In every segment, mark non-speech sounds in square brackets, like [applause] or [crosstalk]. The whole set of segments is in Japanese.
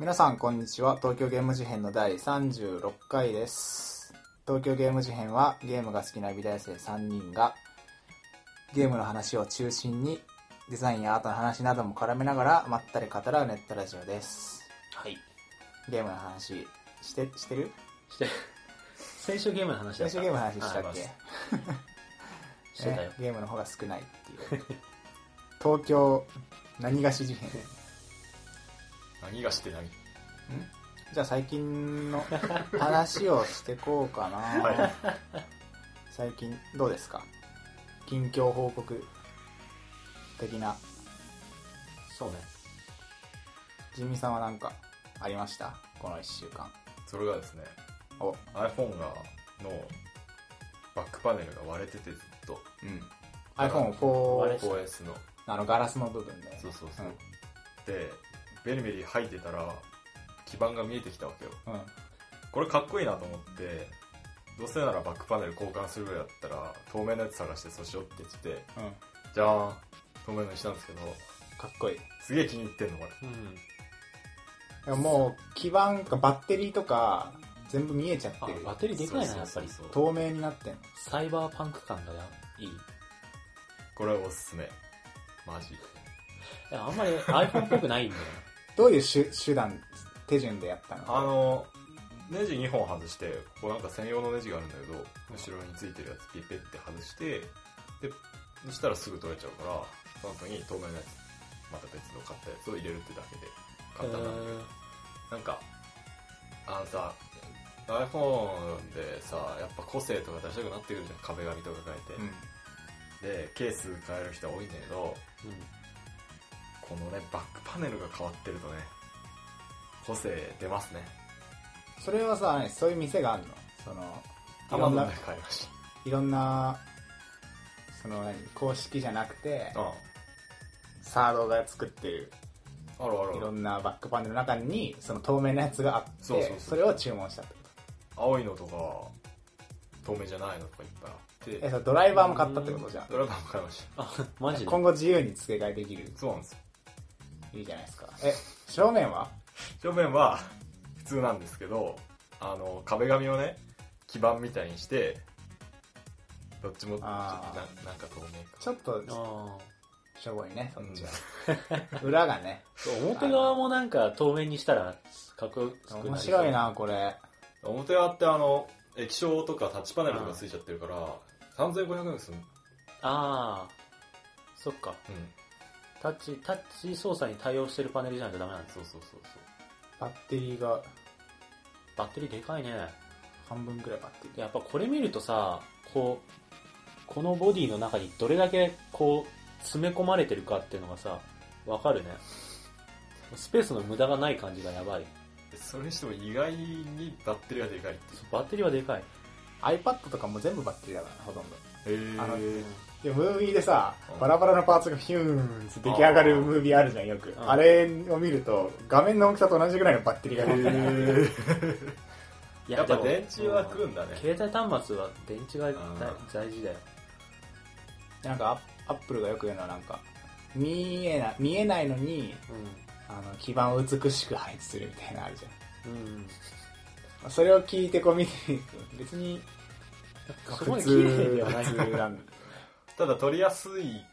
皆さんこんにちは。東京ゲーム事変の第36回です。東京ゲーム事変はゲームが好きな美大生3人がゲームの話を中心にデザインやアートの話なども絡めながらまったり語らうネットラジオです。はい。ゲームの話してしてる？して、先週ゲームの話だった。最初ゲームの話したっあけしてたよ。ね。[laughs] ゲームの方が少ないっていう。東京何がし事変？何がしてない？じゃあ最近の [laughs] 話をしてこうかな、はい。最近どうですか？近況報告的な。そうね。ジミさんは何かありました？この1週間。それがですね。お。iPhone がのバックパネルが割れててずっと。うん。iPhone4 割れ 4S の。あのガラスの部分でそうそうそう、うん。でベリベリ入ってたら基板が見えてきたわけよ。うん。これかっこいいなと思ってどうせならバックパネル交換するぐらいだったら透明なやつ探してそうしようって言っててうん。じゃーん。透明のにしたんですけどかっこいい。すげえ気に入ってんのこれ。うん。でももう基板かバッテリーとか全部見えちゃっあてる、バッテリーでかいな、やっぱり。そう透明になってんの。サイバーパンク感がいい。いこれおすすめ。マジ。や、あんまり iPhone っぽくないんだよどういう手手段手順でやったの？あのネジ2本外してここなんか専用のネジがあるんだけど後ろについてるやつピッペって外してでそしたらすぐ取れちゃうからその後に透明なやつまた別の買ったやつを入れるってだけでな。簡単なんだけどへなんかあのさ iPhone でさやっぱ個性とか出したくなってくるじゃん。壁紙とか変うん。えて、でケース変える人は多いんだけどーうん。このねバックパネルが変わってるとね個性出ますね。それはさ何そういう店があるの？そのいろん Amazon なで買いましいろんなその何公式じゃなくてたあサードが作ってるあるある。あるいろんなバックパネルの中にその透明なやつがあってそうそうそう。れを注文したってこ青いのとか透明じゃないのとかいっぱいあって。とえそれドライバーも買ったってことじゃん。ドライバーも買いましあ、マジで？今後自由に付け替えできる。たそうなんですよいいじゃないですか。え正面は？正面は普通なんですけどあの壁紙をね基板みたいにしてどっちもちょっとなあなんか透明ちょっとあしょぼいねそっちは、[laughs] 裏がね。ー表側もなんか透明にしたらかっこよく面白い。なこれ。感表側ってあの液晶とかタッチパネルとかついちゃってるから3500円するああ、そっか。うんタッチ、タッチ操作に対応してるパネルじゃないとダメなんですそうそうそうそうバッテリーがバッテリーでかいね。半分くらいバッテリーやっぱこれ見るとさ、こう、このボディの中にどれだけこう、詰め込まれてるかっていうのがさ、わかるね。スペースの無駄がない感じがやばい。でそれにしても意外にバッテリーがでかいっていうバッテリーはでかい。iPad とかも全部バッテリーだからほとんどへあのえでムービーでさうん。バラバラのパーツがヒューンって出来上がるムービーあるじゃんよく。ん。あれを見ると画面の大きさと同じぐらいのバッテリーが出て [laughs] いやっぱ電池は食うんだね。携帯端末は電池が大事だよ。なんかアップルがよく言うのはなんか見えな見えないのにうあの基板を美しく配置するみたいなのあるじゃん。ん。うん。まあそれを聞いてこう見てみると別にそこまで普綺麗通ではない。普通なんだただ取りやすい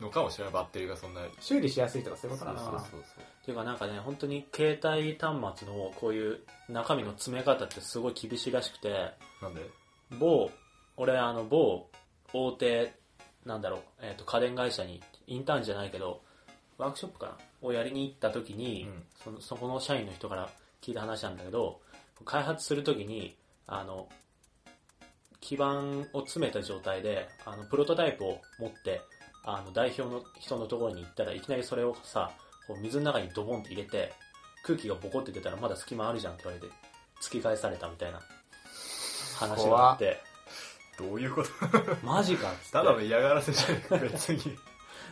のかもしれないバッテリーがそんな。修理しやすいとかそういうことなのかな。そうっていうかなんかね、本当に携帯端末のこういう中身の詰め方ってすごい厳しいらしくて、なんで？某、俺あの某大手、なんだろう、えっ、と家電会社に、インターンじゃないけど、ワークショップかな。をやりに行った時に、うん。そのそこの社員の人から聞いた話なんだけど、開発する時に、あの、基板を詰めた状態で、あの、プロトタイプを持って、あの、代表の人のところに行ったらいきなりそれをさ、こう水の中にドボンって入れて、空気がボコって出たらまだ隙間あるじゃんって言われて、突き返されたみたいな話があって、どういうこと？マジかっつって。ただの嫌がらせじゃなく別に。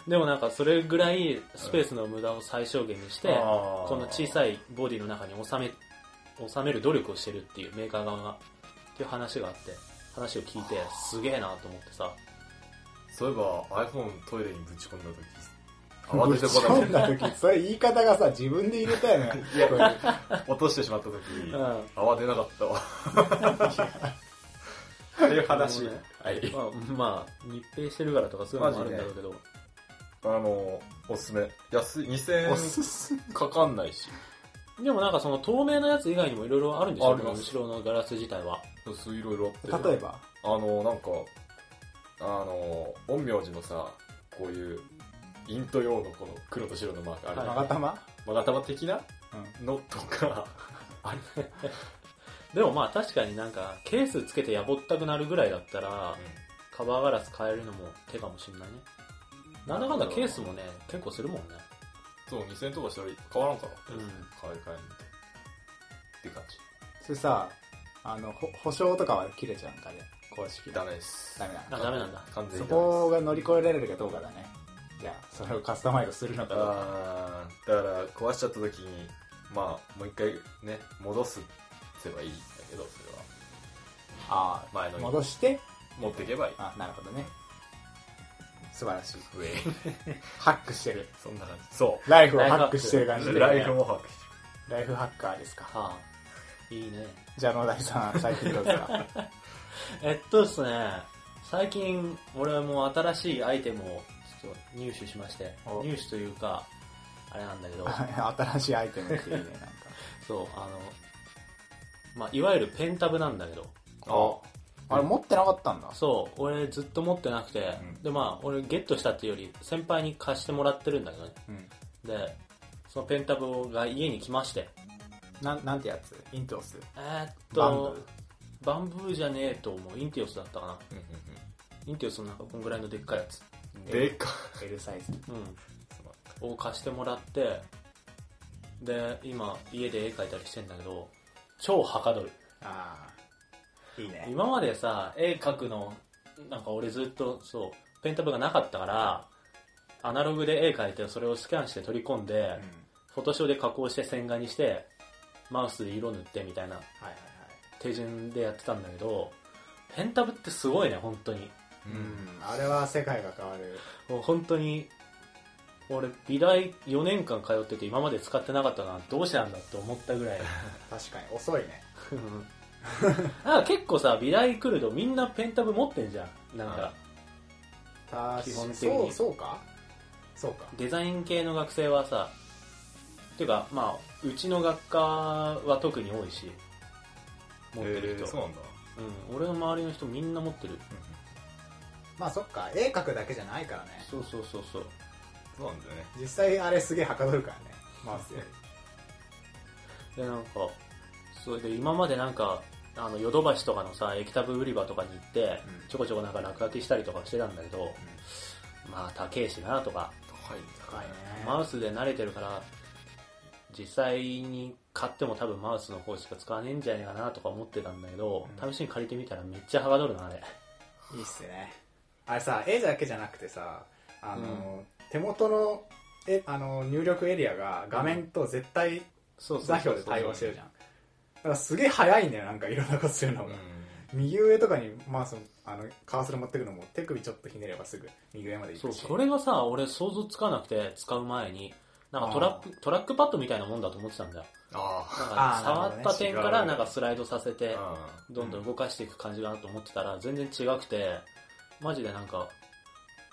でもなんかそれぐらいスペースの無駄を最小限にして、ここの小さいボディの中に収め、収める努力をしてるっていうメーカー側が、っていう話があって、話を聞いて、すげえなと思ってさ、そういえば iPhone トイレにぶち込んだ時 [laughs] 慌ててこぶち込んだ時、それ言い方がさ、自分で入れたよね。いやこれ落としてしまった時、うん慌てなかったわ。[laughs] っていう話。なるはい。まあ、まあ、密閉してるからとかそういうのもあるんだろうけど、あの、おすすめ。安い、2000おすすめ。円かかんないし。でもなんかその透明なやつ以外にもいろいろあるんでしょ？後ろのガラス自体は。そういろいろあって。例えば？あの、なんか、あの、陰陽師のさ、こういう、イント用のこの黒と白のマークある。はいマガタマ？マガタマ的な？うん。のとか、[laughs] あれ、でもまあ確かになんかケースつけてやぼったくなるぐらいだったら、カバーガラス変えるのも手かもしんないね。なんだかんだケースもね、結構するもんね。そう、2000円とかしたら変わらんから。うん買い替えみたいって感じ。それさ、あの、ほ保証とかは切れちゃうんかね、公式。ダメです。ダメなあ、のダメなんだ。完全そにダメです。こが乗り越えられるかどうかだね。じゃあ、それをカスタマイズするのかどうか。あーだから壊しちゃった時に、まあ、もう一回ね、戻すせばいいんだけど、それは。ああ、前のに戻して、持っていけばいい。あ、なるほどね。素晴らしい。上。ハックしてる。そんな感じ。そライフをハックしてる感じう。で。ライフも把握してライフハッカーですか。はあ、いいね。じゃあ、野田さん、最近どうですか？[laughs] えっとですね、最近俺はもう新しいアイテムをちょっと入手しましてお、入手というか、あれなんだけど、[laughs] 新しいアイテムっていいね、なんか。[laughs] そう、あの、まあ、いわゆるペンタブなんだけど、ああれ、持ってなかったんだ。そう、俺ずっと持ってなくて、うんで、まあ、俺ゲットしたっていうより、先輩に貸してもらってるんだけどね。うん。で、そのペンタブが家に来まして、なん、なんてやつ？イントロス？えーっバンと、バンブーじゃねえと思う。インティオスだったかな。うんうんインティオスのなんかこんぐらいのでっかいやつ。うんでか ?L サイズ。うん。を貸してもらって、で、今家で絵描いたりしてんだけど、超はかどる。ああ。いいね。今までさ、絵描くの、なんか俺ずっとそう、ペンタブがなかったから、アナログで絵描いてそれをスキャンして取り込んで、うん。フォトショーで加工して線画にして、マウスで色塗ってみたいなはいはいはい。手順でやってたんだけど、ペンタブってすごいね、本当に。ううんん。あれは世界が変わる。もう本当に、俺、美大4年間通ってて今まで使ってなかったな、どうしてなんだって思ったぐらい。[laughs] 確かに、遅いね。なんか結構さ、美大来るとみんなペンタブ持ってんじゃん。なんか、た基本的そう、にそうか？そうか。デザイン系の学生はさ、ていうか、まあ、うちの学科は特に多いし、持ってる人。えーそうなんだ。うん、俺の周りの人みんな持ってる。まあそっか、絵描くだけじゃないからね。そうそうそうそう。そうなんだよね。実際あれすげえはかどるからね。マウスより。で、なんか、それで今までなんか、あの、ヨドバシとかのさ、液タブ売り場とかに行って、うんちょこちょこなんか落書きしたりとかしてたんだけど、まあ、高えしなとか、高い。高いね。マウスで慣れてるから、実際に買っても多分マウスの方しか使わねえんじゃねえかなとか思ってたんだけど、うん試しに借りてみたらめっちゃはがどるな、あれ。いいっすね。あれさ、絵だけじゃなくてさ、あの、手元のえあの入力エリアが画面と絶対そう座標で対応してるじゃん。だからすげえ早いんだよ、なんかいろんなことするのが。う右上とかにマウスのあのカーソル持ってくのも手首ちょっとひねればすぐ右上まで行そう、くし。それがさ、俺想像つかなくて使う前に、なんかトラップトラックパッドみたいなもんだと思ってたんだよ。ん。あなんあーか触った点からなんかスライドさせて、あ。どんどん動かしていく感じかなと思ってたら全然違くて、マジでなんか、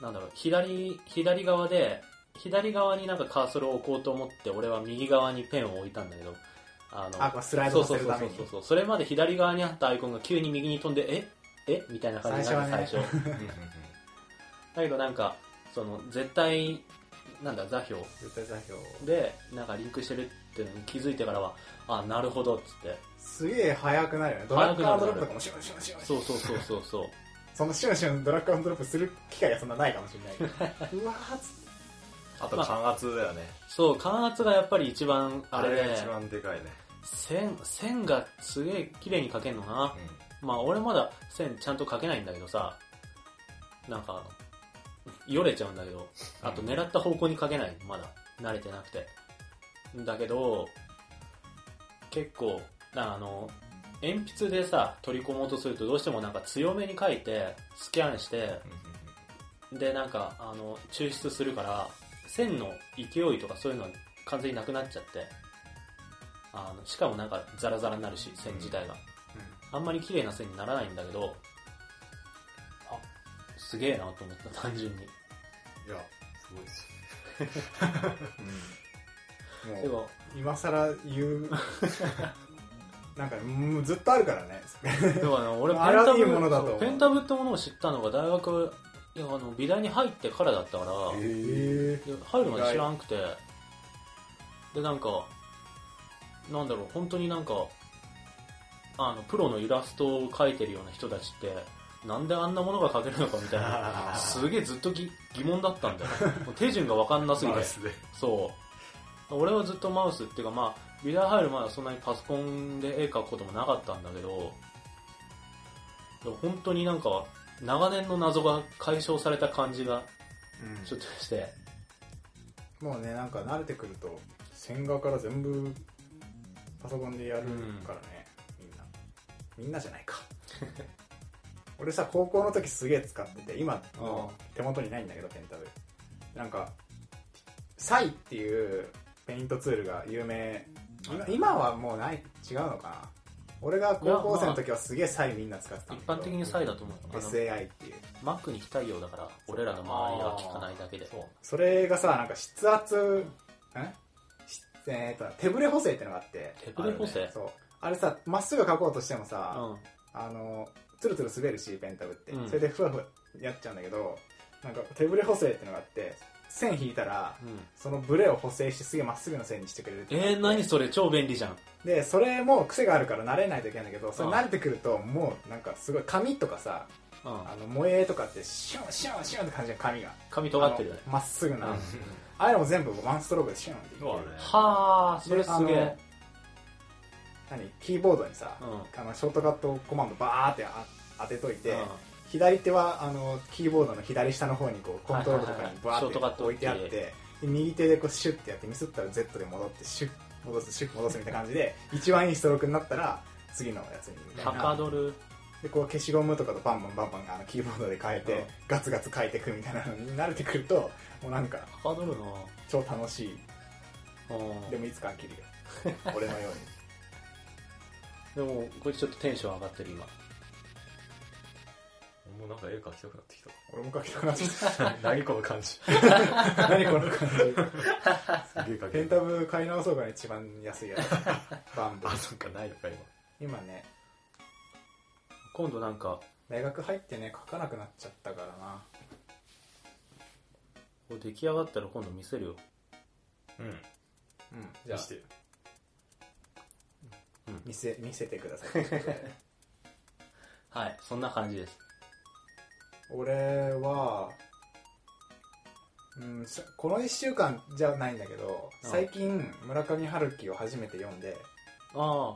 なんだろう、左、左側で、左側になんかカーソルを置こうと思って、俺は右側にペンを置いたんだけど、あの、スライドそうさせるためにそうそうそう。そう。それまで左側にあったアイコンが急に右に飛んで、え？え？みたいな感じになる最最初。[laughs] だけどなんか、その、絶対、なんだ、座標絶対座標。で、なんかリンクしてるっていうのに気づいてからは、あ、なるほど、っつって。すげえ速くなるよね。ドラッグアンドロップとかもシュンシュンシュン。そうそうそうそうそう。そのシュンシュンドラッグアンドロップする機会がそんなないかもしれないけど。[laughs] うわーっつって。あと感圧だよね。そう、感圧がやっぱり一番、あれで、あれが一番でかいね。線、線がすげえ綺麗に描けんのな。まあ俺まだ線ちゃんと描けないんだけどさ、なんか、よれちゃうんだけど、あと狙った方向に描けない、まだ。慣れてなくて。だけど、結構、あの、鉛筆でさ、取り込もうとするとどうしてもなんか強めに描いて、スキャンして、でなんか、あの、抽出するから、線の勢いとかそういうのは完全になくなっちゃって。あのしかもなんかザラザラになるし線自体が、あんまり綺麗な線にならないんだけどあすげえなと思った単純に。いやすごいです。ようん。でももう今更言う [laughs] なんかもうずっとあるからね。でもね俺ペンあれはいいタブものだと思う。ペンタブってものを知ったのが大学いやあの美大に入ってからだったから、えで入るまで知らんくて。でなんかなんだろう本当になんかあのプロのイラストを描いてるような人たちってなんであんなものが描けるのかみたいな。[laughs] すげえずっとぎ疑問だったんだよ。[laughs] 手順が分かんなすぎて。マウスで。そう。俺はずっとマウスっていうかまあ美大入る前はそんなにパソコンで絵描くこともなかったんだけど本当になんか長年の謎が解消された感じがちょっとして。もうねなんか慣れてくると線画から全部パソコンでやるからね、みんな。みんなじゃないか [laughs] 俺さ高校の時すげえ使ってて今もう手元にないんだけどペンタブ。なんかサイっていうペイントツールが有名。今今はもうない違うのかな。俺が高校生の時はすげえサイみんな使ってたんだけど。一般的にサイだと思う SAI っていう。Mac に非対応だから俺らの周りが効かないだけで。それがさなんか筆圧んしえーと手ブレ補正ってのがあって。手ブレ補正？ね。そう。あれさまっすぐ書こうとしてもうさ、ん。あのツルツル滑るしペンタブって、うん。それでふわふわやっちゃうんだけどなんか手ブレ補正ってのがあって線引いたらうん。そのブレを補正してすげえまっすぐの線にしてくれるってえー、何それ？超便利じゃん。でそれも癖があるから慣れないといけないんだけどそれうん慣れてくるともうなんかすごい紙とかさうん。あの萌えとかってシュンシュンシュンって感じの紙が。髪尖ってるまっすぐな、うん。ああいうのも全部ワンストロークでシュンっていける。そうだねはあそれですげえ何？キーボードにさ、うん。あのショートカットコマンドバーってあ当てといて、うん。左手はあのキーボードの左下の方にこうコントロールとかにバーって置いてあってで右手でこうシュッてやってミスったら Z で戻ってシュッ戻すシュッ戻すみたいな感じで一番いいストロークになったら次のやつにみたいはなかどるでこう消しゴムとかとバンバンバンバンあのキーボードで変えて、うん。ガツガツ書いていくみたいなのに慣れてくるともうなんかはかどるな。超楽しい。うん。でもいつか飽きるよ。俺のように [laughs] でもこれちょっとテンション上がってる今。もうなんか絵描きたくなってきた。俺も書きたくなっちゃっ何この感じ。すた何この感じ。げえ描ける。ペンタブ買い直そうが一番安いやつ。バンブあそっかないのか今。今ね。今度なんか大学入ってね書かなくなっちゃったからな。これ出来上がったら今度見せるよ。うん。うんじゃあ。見して見せ見せてください。はいそんな感じです。俺は、うん、さこの1週間じゃないんだけどうん。最近村上春樹を初めて読んでああ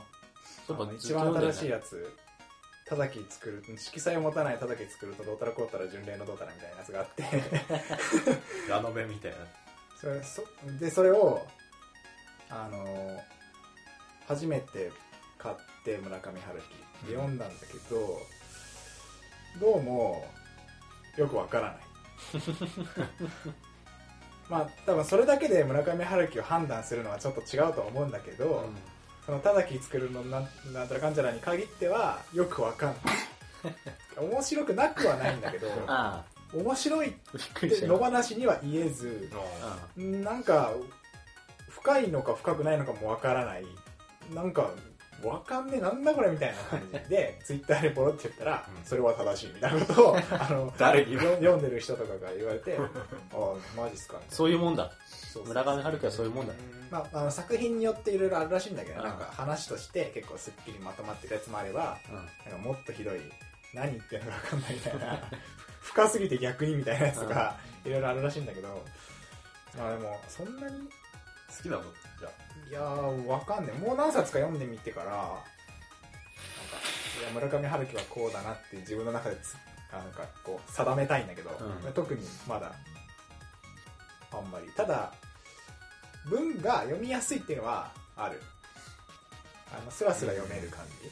そういえばあの一番新しいやつたたき作る色彩を持たないたたき作るとどうたらこうたら巡礼のどうたらみたいなやつがあって。[laughs] ラノベみたいな。それそでそれをあの初めて買って村上春樹。で読んだんだけど、どうもよくわからない。[laughs] まあ多分それだけで村上春樹を判断するのはちょっと違うと思うんだけど、そのただき作るのなんなんたらかんちゃらに限ってはよくわかんない。[laughs] 面白くなくはないんだけど面白いってた野放しには言えずあなんか深いのか深くないのかもわからないなんかわかんねえなんだこれみたいな感じでツイッターでポロって言ったら、うん。それは正しいみたいなことを [laughs] あの誰に？よ読んでる人とかが言われて [laughs] ああマジっすか。そういうもんだ。そうそう村上春樹はそういうもんだ。まあ、あの作品によっていろいろあるらしいんだけど、うん。なんか話として結構すっきりまとまってるやつもあればうん。なんかもっとひどい何言ってるのか分かんないみたいな [laughs] 深すぎて逆にみたいなやつとかいろいろあるらしいんだけどまあでもそんなに好きなのじゃいやーわかんない。もう何冊か読んでみてからなんかいや村上春樹はこうだなって自分の中でつあなんかこう定めたいんだけど、うん。特にまだあんまり。ただ文が読みやすいっていうのはある。あのスラスラ読める感じ、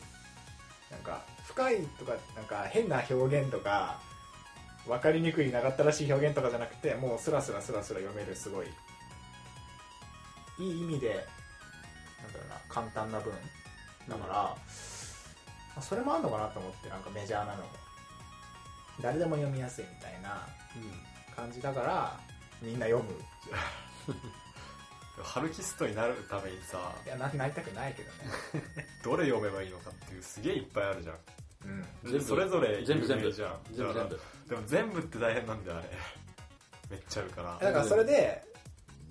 なんか深いとかなんか変な表現とか分かりにくい長ったらしい表現とかじゃなくてもうスラスラスラスラ読めるすごい。いい意味でなんだろうな簡単な文だから、まあそれもあるのかなと思ってなんかメジャーなのも。誰でも読みやすいみたいな感じだからみんな読む。[laughs] ハルキストになるためにさいやななりたくないけどね。[laughs] どれ読めばいいのかっていうすげえいっぱいあるじゃん。うん。全部。それぞれ全部全部。じゃん。全部全部。でも全部って大変なんだよあれめっちゃあるから。だからそれで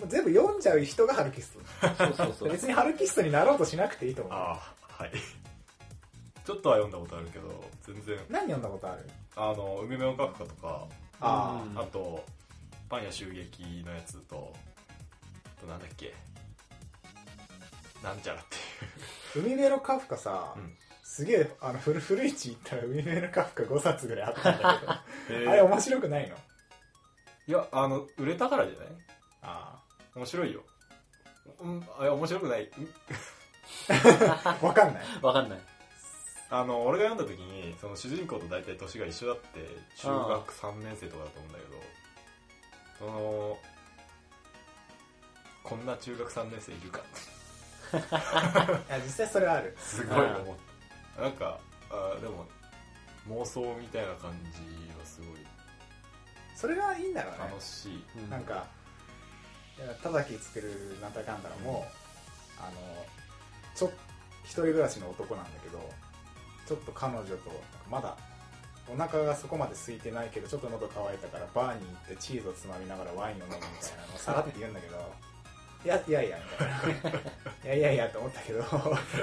全部読んじゃう人がハルキスト。そうそうそう。別にハルキストになろうとしなくていいと思う。ああはい。ちょっとは読んだことあるけど全然。何読んだことある？あの海辺のカフカとかあうん。あとパン屋襲撃のやつとあとなんだっけ。なんちゃらって海辺のカフカさ、うん。すげえあの古古市行ったら海辺のカフカ5冊ぐらいあったんだけど、[laughs] いうあれ面白くないの？いやあの売れたからじゃない？あ面白いよ。うんあ面白くない？うんあ分かんない。わかんない。[laughs] あの俺が読んだ時にその主人公と大体年が一緒だって中学3年生とかだと思うんだけどそのこんな中学3年生いるかって。[laughs] いや実際それはある。すごい思った。なんかあでも妄想みたいな感じはすごいそれがいいんだろうね。楽しい、うんなんか田崎作るなんたらかんたらも、あのちょ一人暮らしの男なんだけどちょっと彼女とまだお腹がそこまで空いてないけどちょっと喉乾いたからバーに行ってチーズをつまみながらワインを飲むみたいなのをさらって言うんだけどいやいやいやみたいな。いやいやいやと思ったけど。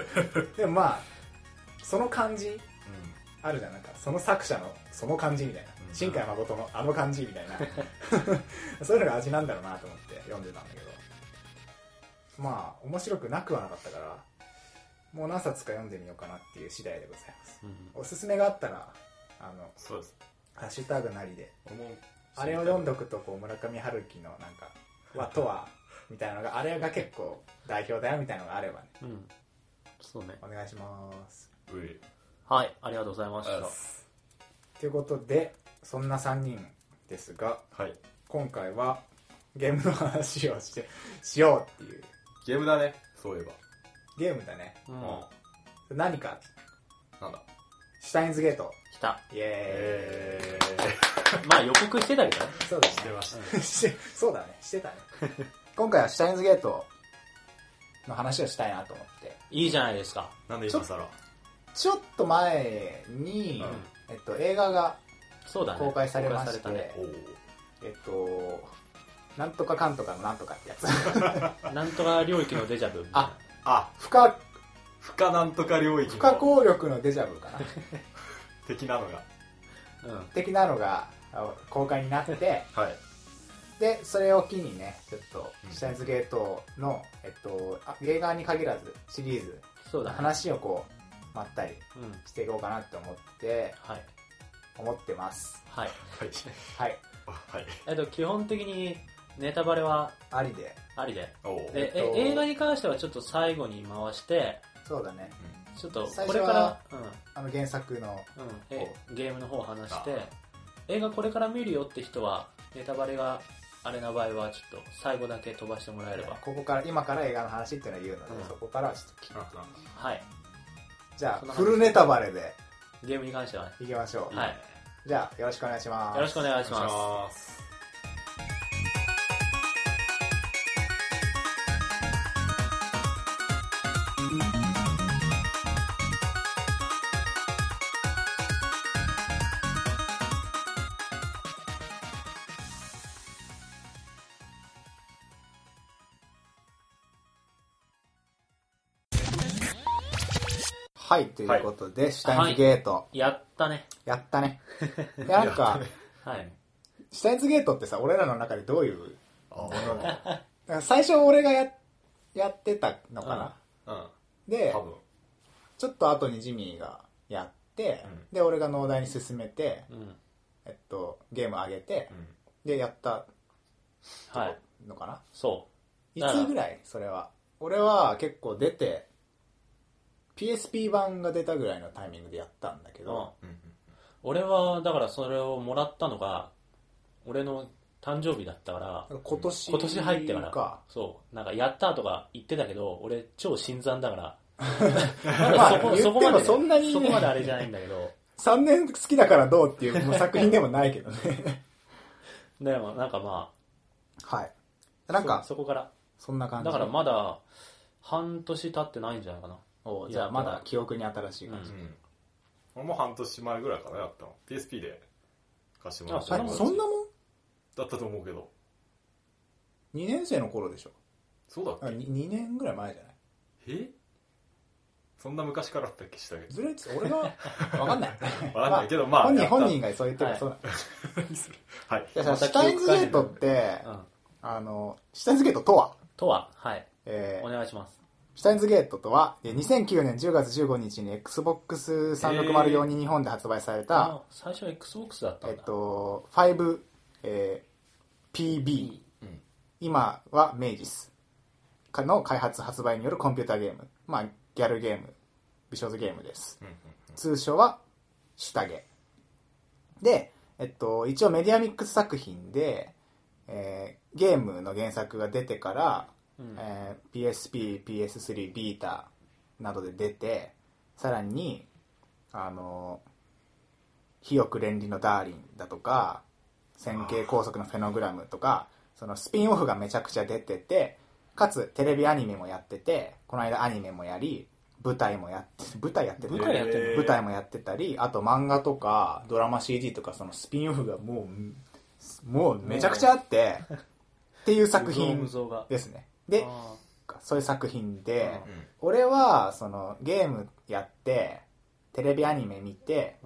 [laughs] でもまあその感じあるじゃん。なんかその作者のその感じみたいな、うん。新海誠のあの感じみたいな。[laughs] そういうのが味なんだろうなと思って読んでたんだけど。まあ面白くなくはなかったからもう何冊か読んでみようかなっていう次第でございます。うんおすすめがあったらあのそうです。ハッシュタグなりであれを読んどくとこう村上春樹のなんかはとはみたいなのがあれが結構代表だよみたいなのがあればね。うん。そうね。お願いします。はいありがとうございましあた。ということでそんな3人ですがはい。今回はゲームの話をしてしようっていう。ゲームだねそういえば。ゲームだね。うん。何か？なんだ？シュタインズゲート。来た。イエえまあ予告してたけどね。ーイそうだー、してましたね。してそうだね。してたね。今回はシュタインズゲートの話をしたいなと思って。いいじゃないですか。なんで今更？ちょっと前に、えっと、映画がそうだね。公開されまして公開されおおえっとなんとかかんとかのなんとかってやつ。[laughs] なんとか領域のデジャブああ不可不可なんとか領域不可の抗力のデジャブかな。[laughs] 的なのが。うん。的なのがあ公開になってはい。でそれを機にねちょっとうん。シュタインズゲートの、えっと、あ映画に限らずシリーズそうだね。話をこうまったりうん。していこうかなって思ってはい。思ってます。はい。はい。はい。あはい。えっと基本的にネタバレはありで。ありで。で、えっとえ映画に関してはちょっと最後に回してそうだね。ちょっとこれから、あの原作の。うんうん、えゲームの方を話して映画これから見るよって人はネタバレがあれな場合はちょっと最後だけ飛ばしてもらえれば。ここから今から映画の話っていうのを言うので、うん。そこからはちょっと聞いてはい。じゃそんな感じあフルネタバレで。ゲームに関してはね。いきましょう、はい。じゃあよろしくお願いします。よろしくお願いしお願いしまますはいということで、シュタインズゲート、すやったね。やったね。[laughs] なんかはい。シュタインズゲートってさ俺らの中でどういう最初俺がややってたのかな、うん。でちょっと後にジミーがやって、うん。で俺が農大に進めて、うん。えっと、ゲーム上げてうん。でやったはい。のかな、そいだからつぐらい？それは。俺は結構出て PSP 版が出たぐらいのタイミングでやったんだけう、うんど、うん。俺はだからそれをもらったのが俺の誕生日だったから今年今年入ってから。かそう。なんかやったとか言ってたけど俺超新参だから。[laughs] そこ,、までね、そんなにね。そこまであれじゃないんだけど。3年好きだからどうっていう作品でもないけどね。でもなんかまはい。あなんかそそこから。そんな感じだからまだ半年経ってないんじゃないかなおじゃあまだ記憶に新しい感じ、うん俺も半年前ぐらいかなやったの。PSP で貸してもらった。あそんなもん？だったと思うけど。2年生の頃でしょ。そうだっあ 2, 2年ぐらい前じゃない？けえ？そんな昔からあったっけしたけど。ずれて俺が分かんない。[laughs] わかんないけどまあ本人本人がそう言ってるからそうだ、はい。いやさまたシュタインズゲートって、うん。あのシュタインズゲートとは、とははい。えーお願いしますシュタインズゲートとはえー2009年10月15日に XBOX360 用に日本で発売された、あ最初は XBOX だったえっんだ、と、5、えー PB、うん。今はメイジスの開発発売によるコンピューターゲーム、まあ、ギャルゲーム、美少女ゲームです。うんうん。通称はシュタゲ。で、えっと、一応メディアミックス作品で、えーゲームの原作が出てから、うんえー PSP、PS3、ビータなどで出て、さらに、あの、肥沃連理のダーリンだとか、線形高速のフェノグラムとか、そのスピンオフがめちゃくちゃ出てて、かつテレビアニメもやってて、この間アニメもやり、舞台もやって、[laughs] 舞台やってて舞台やってんの？へー舞台もやってたり、あと漫画とかドラマ CD とかそのスピンオフがもう、もうめちゃくちゃあって、[laughs] っていう作無品ですね。で、あそういう作品で、うん。俺はそのゲームやって、テレビアニメ見て、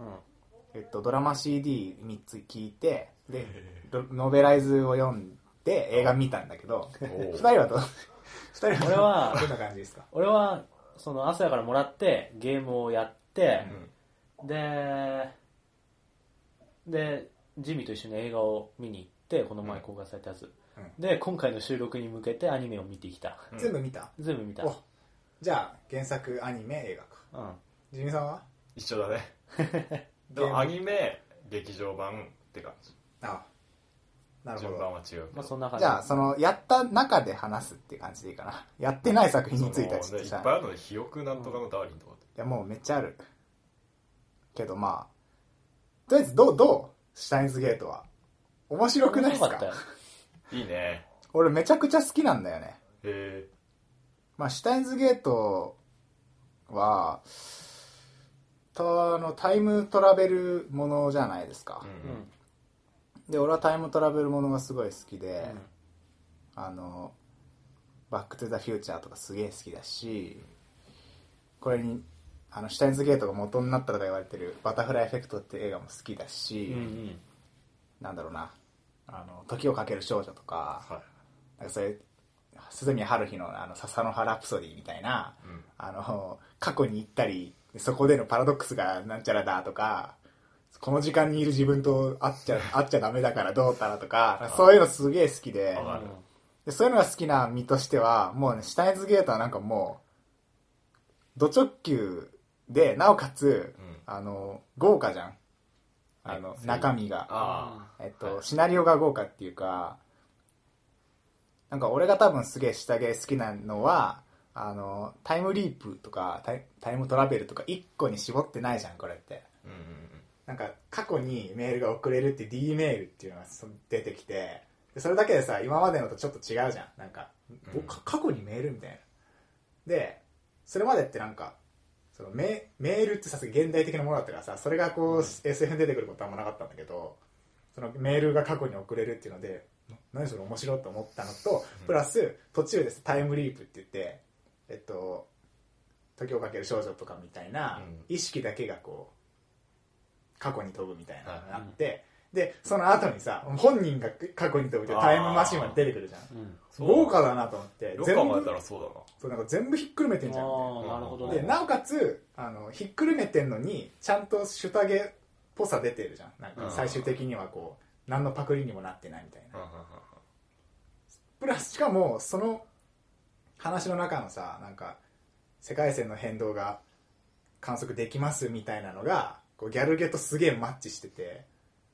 えっと、ドラマ CD3 つ聞いて、で、ロノベライズを読んで映画見たんだけど、おう。二人はどう、[laughs] 二人俺はどんな感じですか？俺はその朝からもらってゲームをやってう、ん。ででジミーと一緒に映画を見に行ってこの前公開されたやつ、うんで今回の収録に向けてアニメを見てきた。うん。全部見た？全部見た。おじゃあ、原作、アニメ、映画か。うん。ジミさんは？一緒だね。[laughs] ゲーム。アニメ劇場版って感じ。あなるほ順ど。番は違うまあそんな感じ。じゃあ、その、やった中で話すっていう感じでいいかな。[laughs] やってない作品についてはちょのねいっぱいあるので肥沃なんとかのダーリンとかって。いや、もうめっちゃある。けどまあ、とりあえずどう、どう？シュタインズゲートは。面白くないですか？面白かったよいいね。俺めちゃくちゃ好きなんだよね。へまあ、シュタインズゲートは、とあのタイムトラベルものじゃないですか。で俺はタイムトラベルものがすごい好きで、うん。あの「バック・トゥ・ザ・フューチャー」とかすげえ好きだしこれにあのシュタインズゲートが元になったとか言われてる「バタフライエフェクト」って映画も好きだし、うんうん。なんだろうなあの「時をかける少女」とかはい。なんかそういう鈴宮春日のあの笹の葉ラプソディみたいな、うん。あの過去に行ったりそこでのパラドックスがなんちゃらだとかこの時間にいる自分と会っちゃ会っちゃダメだからどうたらとか [laughs] そういうのすげえ好きででそういうのが好きな身としてはもうねシュタインズゲートはなんかもうド直球でなおかつ、うん。あの豪華じゃんあのはい中身が。あえっと、はい。シナリオが豪華っていうか、なんか俺が多分すげえ下着好きなのは、あの、タイムリープとかタイタイムトラベルとか一個に絞ってないじゃん、これって。あうんうん。なんか過去にメールが送れるって D メールっていうのがそ出てきて、でそれだけでさ、今までのとちょっと違うじゃん。なんか、うん。過去にメールみたいな。で、それまでってなんか、そのメメールってさすが現代的なものだったからさそれがこう、SF に出てくることはあんまなかったんだけどそのメールが過去に送れるっていうので何それ面白いと思ったのとプラス途中ですタイムリープって言ってえっと時をかける少女とかみたいなうん。意識だけがこう過去に飛ぶみたいなのがあって、でその後にさ本人が過去に飛ぶタイムマシンまで出てくるじゃん。うん。豪華だなと思って全考え部たらそうだな。そうなんか全部ひっくるめてんじゃん。みたいなるほどね。でなおかつあのひっくるめてんのにちゃんとシュタゲっぽさ出てるじゃん。なんか最終的にはこう何のパクリにもなってないみたいな。プラスしかもその話の中のさなんか世界線の変動が観測できますみたいなのがこうギャルゲとすげえマッチしてて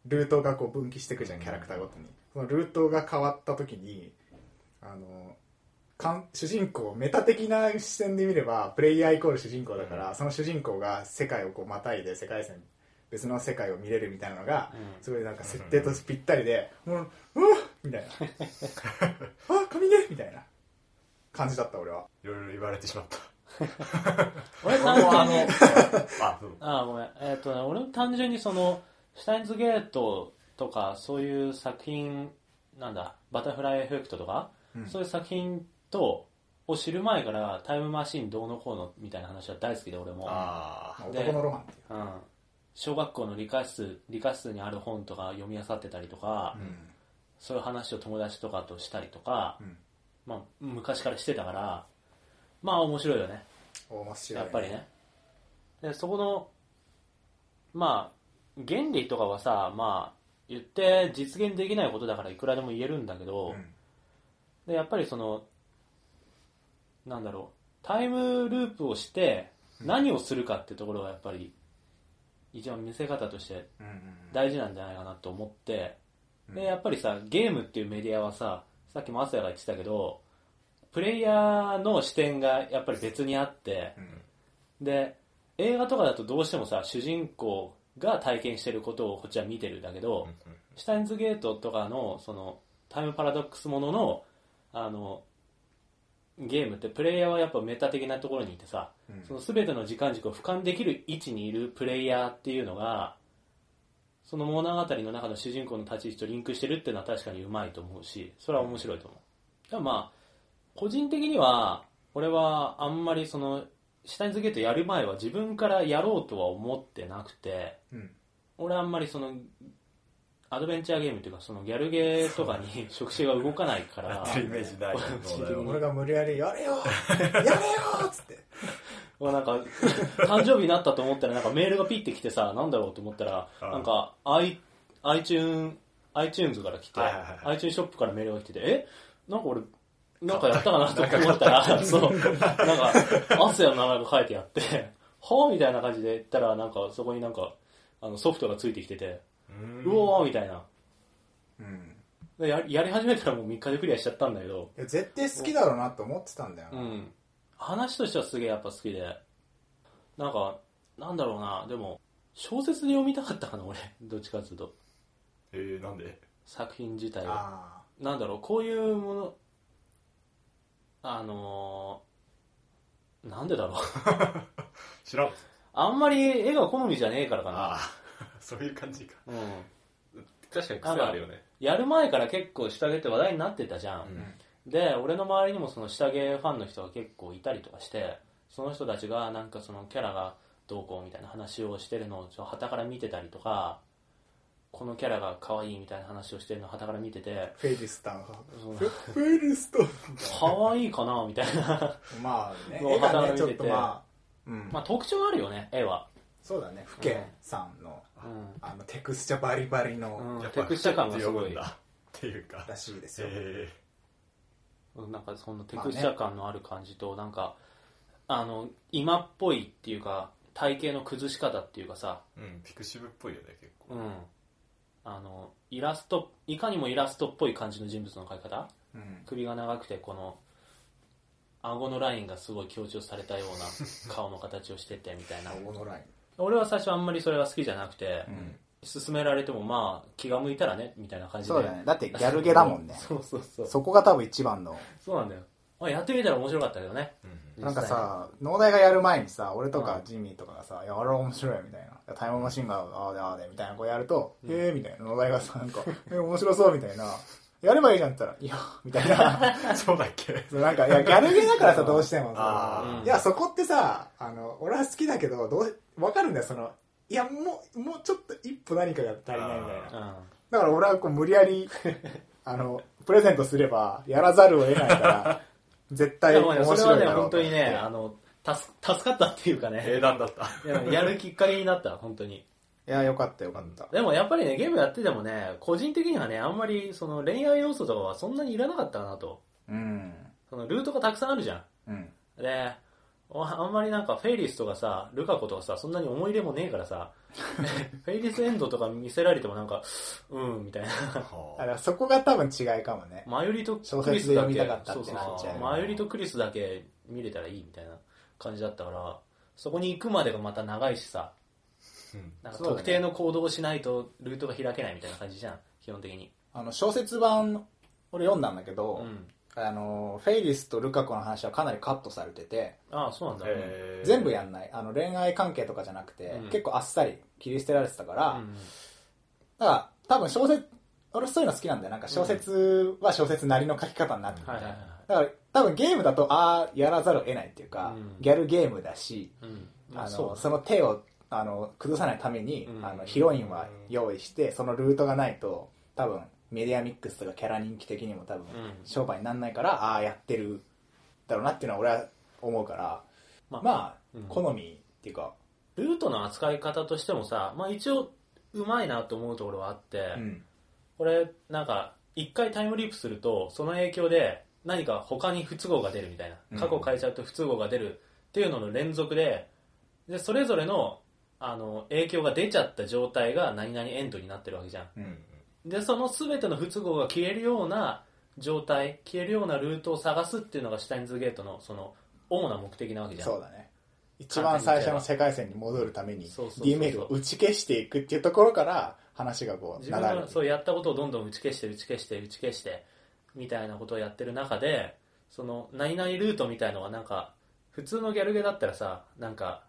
ルートがこう分岐していくじゃんキャラクターごとに。そのルートが変わった時にあのかん主人公メタ的な視線で見ればプレイヤーイコール主人公だから、その主人公が世界をこうまたいで世界線別の世界を見れるみたいなのが、うん。すごいなんか設定とぴったりで、もううわっみたいな。あ髪ねみたいな。感じだった俺は。いろいろ言われてしまった。俺単純にあそう。あごめん。えっ、とね俺も単純にそのシュタインズゲートとかそういう作品なんだ。バタフライエフェクトとか、うん。そういう作品とを知る前からタイムマシンどうのこうのみたいな話は大好きで俺も、あまあで男のロマンっていう。うん、小学校の理科室理科室にある本とか読み漁ってたりとか、そういう話を友達とかとしたりとか、うん。まあ、昔からしてたからまあ面白いよね。面白い、やっぱりね。でそこのまあ原理とかはさまあ言って実現できないことだからいくらでも言えるんだけど、うん。でやっぱりそのなんだろうタイムループをして何をするかってところがやっぱり一番見せ方として大事なんじゃないかなと思ってうん。でやっぱりさゲームっていうメディアはささっきもアスヤが言ってたけどプレイヤーの視点がやっぱり別にあってうん。で映画とかだとどうしてもさ主人公が体験してることをこっちは見てるんだけど、シュタインズゲートとかのそのタイムパラドックスもののあのゲームってプレイヤーはやっぱメタ的なところにいてさ、うん。その全ての時間軸を俯瞰できる位置にいるプレイヤーっていうのがその物語の中の主人公の立ち位置とリンクしてるっていうのは確かにうまいと思うしそれは面白いと思う。でもまあ個人的には俺はあんまりそのシュタインズゲートやる前は自分からやろうとは思ってなくてうん。俺あんまりそのアドベンチャーゲームっていうかそのギャルゲーとかに触手が動かないから俺が無理やり「やれよやれよ!」っつってもうなんか誕生日になったと思ったらなんかメールがピッて来てさなんだろうと思ったらなんか i iTunes, iTunes から来て、はいはいはい iTunes ショップからメールが来ててえなんか俺なんかやったかなと思ったらそう。なんかアスヤの名前が書いてあってはあみたいな感じで言ったらなんかそこになんかあのソフトがついてきててうおーみたいな。うん。でややり始めたらもう3日でクリアしちゃったんだけど。いや絶対好きだろうなって思ってたんだよな、うん。話としてはすげえやっぱ好きで。なんかなんだろうな。でも小説で読みたかったかな俺。どっちかっていうと。えー、なんで？作品自体はあなんだろうこういうものあのーなんでだろう。知らん。あんまり絵が好みじゃねえからかな。ああそういう感じか。うん。確かに癖あるよね。やる前から結構下着って話題になってたじゃん、うん。で俺の周りにもその下着ファンの人が結構いたりとかしてその人たちがなんかそのキャラがどうこうみたいな話をしてるのをはたから見てたりとかこのキャラが可愛いみたいな話をしてるのをはたから見ててフェイリスタンそのフフェイリスタン可愛いかなみたいな。まあね。絵がねちょってとまあ、うん。まあ特徴あるよね絵は、そうだね。フケさんのうん。あのテクスチャバリバリのうんテクスチャ感がすごい。っていうか。らしいですよ、え。うんなんかそのテクスチャ感のある感じとなんかあの今っぽいっていうか体型の崩し方っていうかさ。ー、うんピクシブっぽいよね結構。うんあのイラストいかにもイラストっぽい感じの人物の描き方？うん。首が長くてこの顎のラインがすごい強調されたような [laughs] 顔の形をしててみたいな。顎のライン。俺は最初あんまりそれは好きじゃなくて、ん。勧められてもまあ気が向いたらねみたいな感じで。そうだね。だってギャルゲだもんね。[laughs] そうそうそう。そこが多分一番の。そうなんだよ、まあ、やってみたら面白かったけどね。うん。なんかさ農大がやる前にさ俺とかジミーとかがさ「いやあれは面白い」みたいな「タイムマシンがああでああで」みたいなこうやると「へえ」みたいな農大がさなんか「[laughs] え面白そう」みたいな「やればいいじゃん」って言ったら「いや」みたいな。[laughs] そうだっけ。そうなんかいやギャルゲーだからさ [laughs] どうしてもさいやそこってさあの俺は好きだけどどう分かるんだよそのいやもうもうちょっと一歩何かが足りないみたいな。うん。だから俺はこう無理やりあのプレゼントすればやらざるを得ないから絶対面白いそれはねだろう本当にねとあの助助かったっていうかね。英断だった。いややるきっかけになった本当に。いやよかったよかった。でもやっぱりねゲームやっててもね個人的にはねあんまりその恋愛要素とかはそんなにいらなかったかなと。うん。そのルートがたくさんあるじゃん。うん。でああんまりなんかフェイリスとかさ、ルカコとかさ、そんなに思い入れもねえからさ、[laughs] フェイリスエンドとか見せられてもなんか、うん、みたいな。[laughs] だからそこが多分違いかもね。マユリと小クリスだけ説で読みたかったってそうそうそう。マユリとクリスだけ見れたらいいみたいな感じだったからそこに行くまでがまた長いしさ。うん。なんか特定の行動をしないとルートが開けないみたいな感じじゃん基本的に。あの、小説版、俺読んだんだけど、うん。あの、フェイリスとルカ子の話はかなりカットされてて、ああそうなんだ、えー。全部やんない。あの、恋愛関係とかじゃなくて、うん。結構あっさり切り捨てられてたから、うんだから、多分小説、俺そういうの好きなんだよ。なんか小説は小説なりの書き方になってて、はいはいはいだから多分ゲームだと、ああ、やらざるを得ないっていうか、うん。ギャルゲームだし、うん。まあのあそうその手をあの崩さないために、うん。あのヒロインは用意してそのルートがないと多分メディアミックスとかキャラ人気的にも多分うん。商売にならないから、ああやってるだろうなっていうのは俺は思うからまあまあ、うん。好みっていうか、ルートの扱い方としてもさ、まあ、一応うまいなと思うところはあって、うん。これなんか一回タイムリープするとその影響で何か他に不都合が出るみたいうん。な過去変えちゃうと不都合が出るっていうのの連続ででそれぞれのあの影響が出ちゃった状態が何々エンドになってるわけじゃん。うんでその全ての不都合が消えるような状態消えるようなルートを探すっていうのがシュタインズゲートのその主な目的なわけじゃん。そうだね。一番最初の世界線に戻るためにそうそうそうそう。D メールを打ち消していくっていうところから話がこう自分流れる。がそうやったことをどんどん打ち消して打ち消して打ち消してみたいなことをやってる中でその何々ルートみたいのがなんか普通のギャルゲーだったらさなんか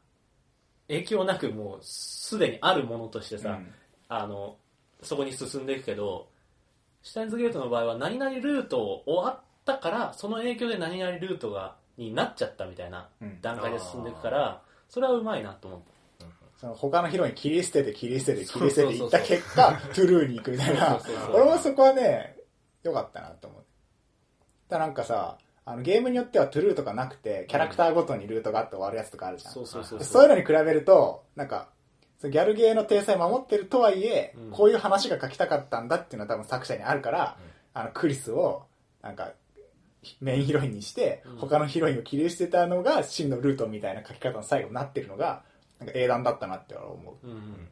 影響なくもうすでにあるものとしてさ、うん。あのそこに進んでいくけどシュタインズゲートの場合は何々ルート終わったからその影響で何々ルートがになっちゃったみたいなうん。段階で進んでいくからそれはうまいなと思ったその他のヒロイン切り捨てて切り捨てて切り捨てていった結果トゥルーに行くみたいな。俺もそこはね良かったなと思う。だなんかさあのゲームによってはトゥルーとかなくてキャラクターごとにルートがあって終わるやつとかあるじゃん、そうそうそうでそういうのに比べるとなんかそのギャルゲーの体裁守ってるとはいえ、うん。こういう話が書きたかったんだっていうのは多分作者にあるから、あのクリスをなんかメインヒロインにして、うん。他のヒロインを切り捨てたのが真のルートみたいな書き方の最後になってるのがなんか英断だったなって俺は思う。うんうん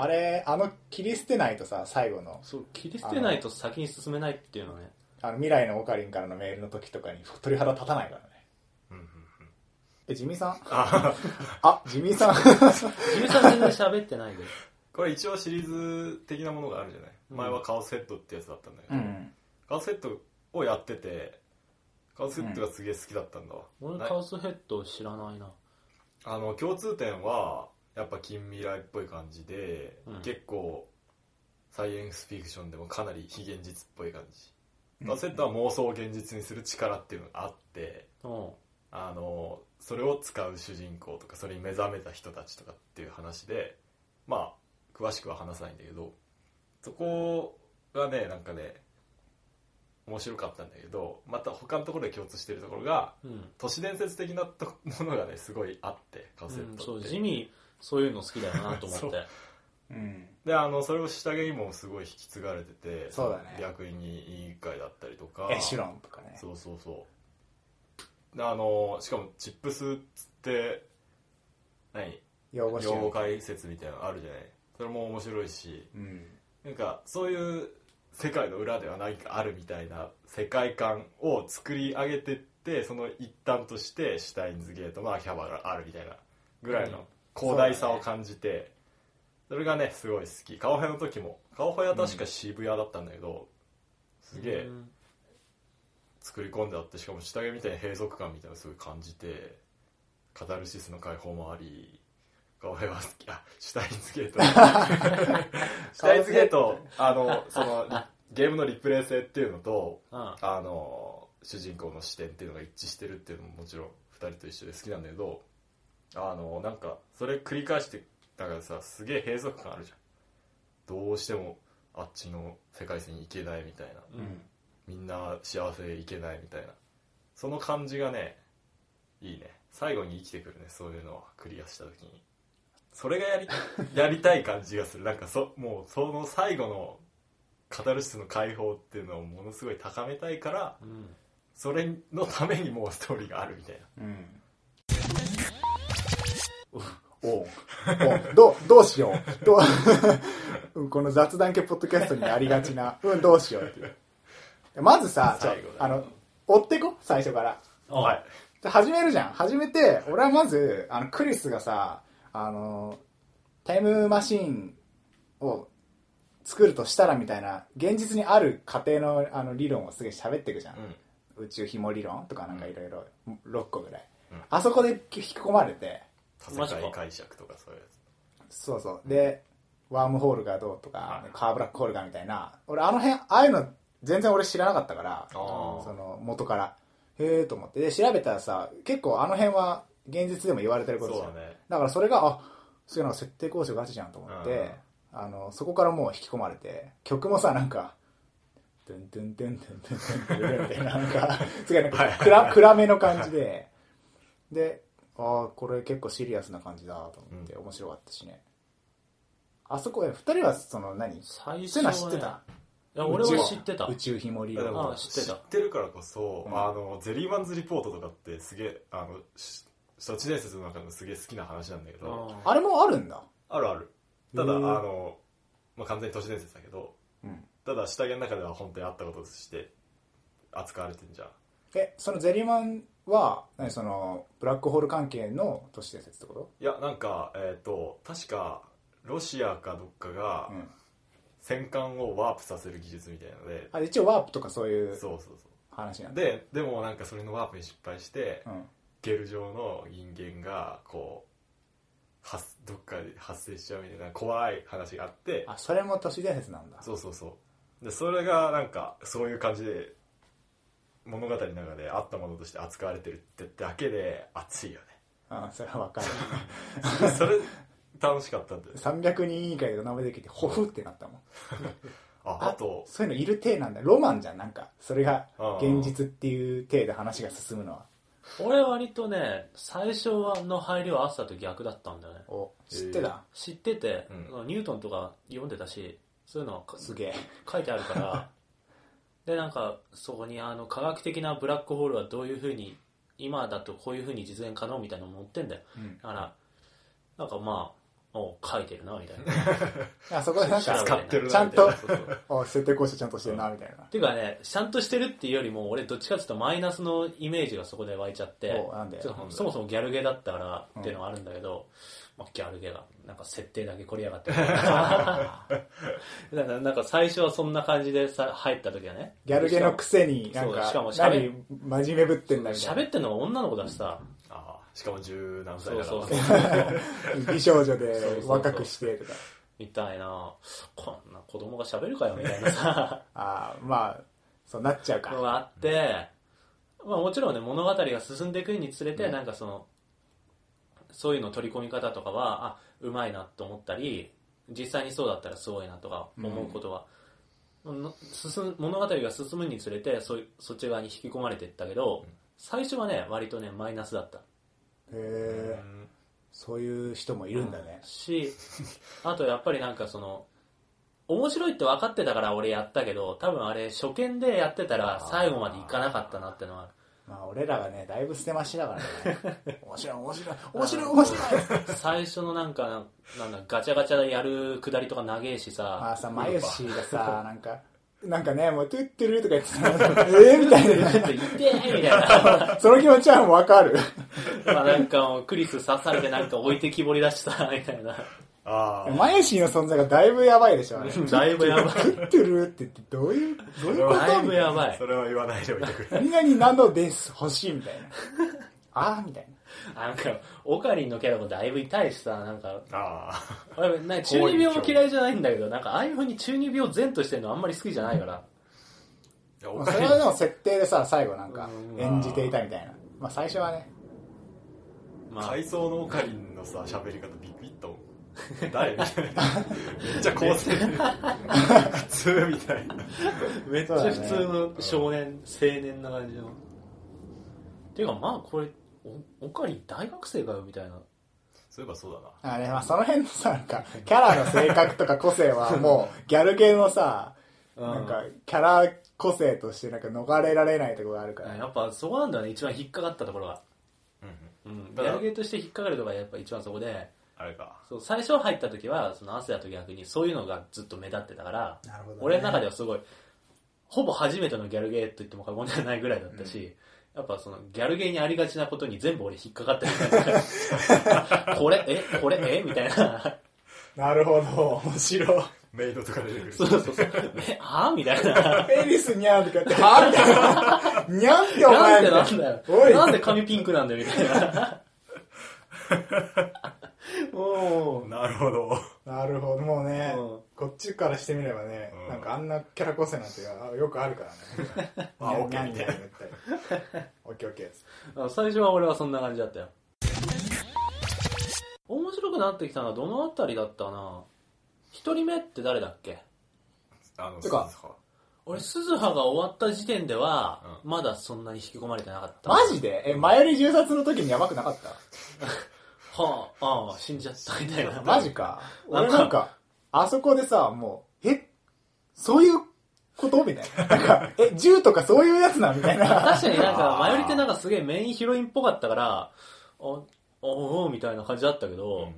あれあの切り捨てないとさ最後の。そう切り捨てないと先に進めないっていうのはね。あの未来のオカリンからのメールの時とかに [laughs] 鳥肌立たないからね。うんうんうん。えジミーさん？あ [laughs] あジミーさん。[laughs] ジミさん全然喋ってないでこれ一応シリーズ的なものがあるじゃない、うん。前はカオスヘッドってやつだったんだけど、うん。カオスヘッドをやっててカオスヘッドがすげえ好きだったんだわ、な俺カオスヘッド知らないな。あの共通点はやっぱ近未来っぽい感じで、うん。結構サイエンスフィクションでもかなり非現実っぽい感じ、うん。カオスヘッドは妄想を現実にする力っていうのがあってうん。あのそれを使う主人公とかそれに目覚めた人たちとかっていう話でまあ詳しくは話さないんだけどそこがねなんかね面白かったんだけどまた他のところで共通してるところがうん、都市伝説的なとものがねすごいあってカオスヘッうん、ドって、そうジミーそういうの好きだよなと思って。う。ん。であのそれを下着にもすごい引き継がれててそうだね。役員委員会だったりとか。エシュロンとかね。そうそうそう。であのしかもチップスっつって何？用語集用語解説みたいなのあるじゃない？それも面白いし。うん。なんかそういう世界の裏では何かあるみたいな世界観を作り上げてってその一端としてシュタインズゲートの秋葉原があるみたいなぐらいの広大さを感じて、それがねすごい好き。顔フェの時も顔フェは確か渋谷だったんだけど、すげえうん作り込んであってしかも下着みたいな閉塞感みたいなのすごい感じてカタルシスの解放もあり顔フェは好きあシュタインズゲート。[laughs] シュタインズゲートあのそのゲームのリプレイ性っていうのとああの主人公の視点っていうのが一致してるっていうのももちろん2人と一緒で好きなんだけどあのなんかそれ繰り返してだからさすげえ閉塞感あるじゃん。どうしてもあっちの世界線に行けないみたいな。うん。みんな幸せいけないみたいな。その感じがねいいね。最後に生きてくるねそういうのはクリアした時に。それがやり [laughs] やりたい感じがする。なんかそもうその最後のカタルシスの解放っていうのをものすごい高めたいからうん。それのためにもうストーリーがあるみたいな。うんおうおうどう、どうしよう。どううん [laughs] この雑談系ポッドキャストにありがちな、うん、どうしようっていう。まずさ、ちょ最後だあの、追ってこ？最初から。あはい。で始めるじゃん。始めて、俺はまず、あの、クリスがさ、あの、タイムマシーンを作るとしたらみたいな、現実にある過程のあの理論をすげえ喋っていくじゃん。うん。宇宙紐理論とかなんかいろいろ、6個ぐらい、うんあそこで引き込まれて、多世界解釈とかそういうやそうそう。で、ワームホールがどうとかはい、カーブラックホールがみたいな、俺あの辺、ああいうの全然俺知らなかったから、その元から。へえと思って。で、調べたらさ、結構あの辺は現実でも言われてることじゃん。だね。だからそれが、あ、そういうの設定交渉ガチじゃんと思って、あの、そこからもう引き込まれて、曲もさ、なんか、ドゥンドゥンドゥンドゥンドゥンドゥンドゥンみたいな、なんか、すごいなんか暗暗めの感じで、で、ああ、これ結構シリアスな感じだと思って、面白かったしね。あそこ、え二人はその何、最そういうの初は知ってた？いや俺は知ってた。宇宙紐理論。いやでもあ知ってた。知ってるからこそ、うん。あのゼリーマンズリポートとかってすげえあのし都市伝説の中のすげえ好きな話なんだけど、ああれもあるんだ？あるある。ただあへー。の、まあ、完全に都市伝説だけどうん。ただ下着の中では本当にあったこととして扱われてんじゃん。え、そのゼリーマンは、何その、ブラックホール関係の都市伝説ってこいやなんかえっ、と確かロシアかどっかがとうん。戦艦をワープさせる技術みたいなので、あ、一応ワープとかそういうそうそうそ話なんででもなんかそれのワープに失敗して、うん。ゲル上の人間がこう発どっかで発生しちゃうみたいな怖い話があってあ、それも都市伝説なんだ。そうそうそうでそれがなんかそういう感じで物語の中であったものとして扱われてるってだけで熱いようん、それはわかる。ね [laughs] それ楽しかったんで300人委員会が名前できて、ホフってなったもん。ああとそういうのいる体なんだ。ロマンじゃん、なんか。それがうん現実っていう体で話が進むのは。俺割とね最初の入りは朝と逆だったんだよねお、知ってた、知ってて、うニュートンとか読んでたしそういうのかすげえ。書いてあるから [laughs] でなんかそこにあの科学的なブラックホールはどういうふうに今だとこういうふうに実現可能みたいなのも載ってんだよ。うん。だからなんかまあお書いてるなみたいな。[laughs] あそこでなんか、使ってるなちゃんとそう設定交渉ちゃんとしてるな、みたいな。っていうかねちゃんとしてるっていうよりも俺どっちかっていうとマイナスのイメージがそこで湧いちゃっておなんでちょっとそもそもギャルゲーだったからっていうのがあるんだけど、まあ、ギャルゲーがなんか設定だけ凝りやがってだからなんか最初はそんな感じでさ入った時はね。ギャルゲのくせに、なんかそうしかも、喋何、真面目ぶってんだみたいな。喋ってんのが女の子だしさ。ああしかも十何歳だから。そうそうそう。[laughs] 美少女で若くしてとか。みたいな。こんな子供が喋るかよみたいなさ。[laughs] ああ、まあ、そうなっちゃうか。[laughs] のがあって、まあ、もちろんね物語が進んでいくにつれて、うん。なんかそのそういうの取り込み方とかはあうまいなと思ったり実際にそうだったらすごいなとか思うことは、の進む物語が進むにつれてそそっち側に引き込まれていったけど、最初はね割とねマイナスだった。へえ、そういう人もいるんだね。しあとやっぱりなんかその面白いって分かってたから俺やったけど多分あれ初見でやってたら最後までいかなかったなってのはまあ、俺らがね、だいぶ捨てましだからね。[laughs] 面白い、面白い、面白い、面白い。最初のなんかなんだガチャガチャでやるくだりとか長えしさまあさ、マユシがさ、なんか、なんかね、もう、トゥットゥルとか言ってさ、えーみたいちょっと痛えみたいなな。[laughs] その気持ちはもうわかる。まあなんかもうクリス刺されてなんか置いてきぼりだしさみたいなああマユシの存在がだいぶやばいでしょ、あれ。だいぶやばい。トゥットゥルって言って、どういう、どういうことだいぶやばい。それは言わないでおいてくれ。何々なのです、欲しいみたいな。[laughs] あーみたいな。なんかオカリンのキャラもだいぶ痛いしさなんか。あ俺なんか中二病も嫌いじゃないんだけどなんかああいう風に中二病善としてるのあんまり好きじゃないから。それはでも設定でさ、最後なんかうん。演じていたみたいな。まあ最初はね、まあ。海藻のオカリンのさ喋り方ビビッと誰？みたいなめっちゃ高専普通みたいなめっちゃ普通の少年、青年な感じの。ていうかまあこれ、おオカリン大学生かよみたいな。そういえばそうだなあれ、まあその辺のさ、なんか、キャラの性格とか個性はもう、[laughs] ギャル系のさ、うんなんか、キャラ個性としてなんか逃れられないところがあるから。やっぱそこなんだよね、一番引っかかったところが。うんうん。ギャルゲーとして引っかかるところがやっぱ一番そこで、あれか。そう最初入った時はそのアスヤと逆にそういうのがずっと目立ってたからなるほどね。俺の中ではすごいほぼ初めてのギャルゲーと言っても過言ではないぐらいだったし、やっぱそのギャルゲーにありがちなことに全部俺引っかかってる [laughs] これえこれえ？みたいな。なるほど。面白い。メイドとか出てくる。そうそうそう。え？はみたいな。ペリスにゃんとかって。は？みたいなにゃんっておなんで前みたいな。んだよおいなんで髪ピンクなんだよみたいな [laughs] もうなるほど。なるほど。もうねうん。こっちからしてみればねうん。なんかあんなキャラ構成なんてよくあるからね。[laughs] あオッケー。にゃんにゃん言ったり。オッケーオッケーです。あ最初は俺はそんな感じだったよ。面白くなってきたのはどのあたりだったな？一人目って誰だっけ？あのてか俺鈴葉が終わった時点では、まだそんなに引き込まれてなかった。マジで？え前より銃殺の時にやばくなかった？[laughs] はあああ死んじゃったみたいな。[laughs] マジか。なんか俺なんかあそこでさもうえそういうこと？みたいな。[laughs] なんかえ銃とかそういうやつなみたいな。確かになんかあーマヨリってなんかすげえメインヒロインっぽかったからおおおみたいな感じだったけど、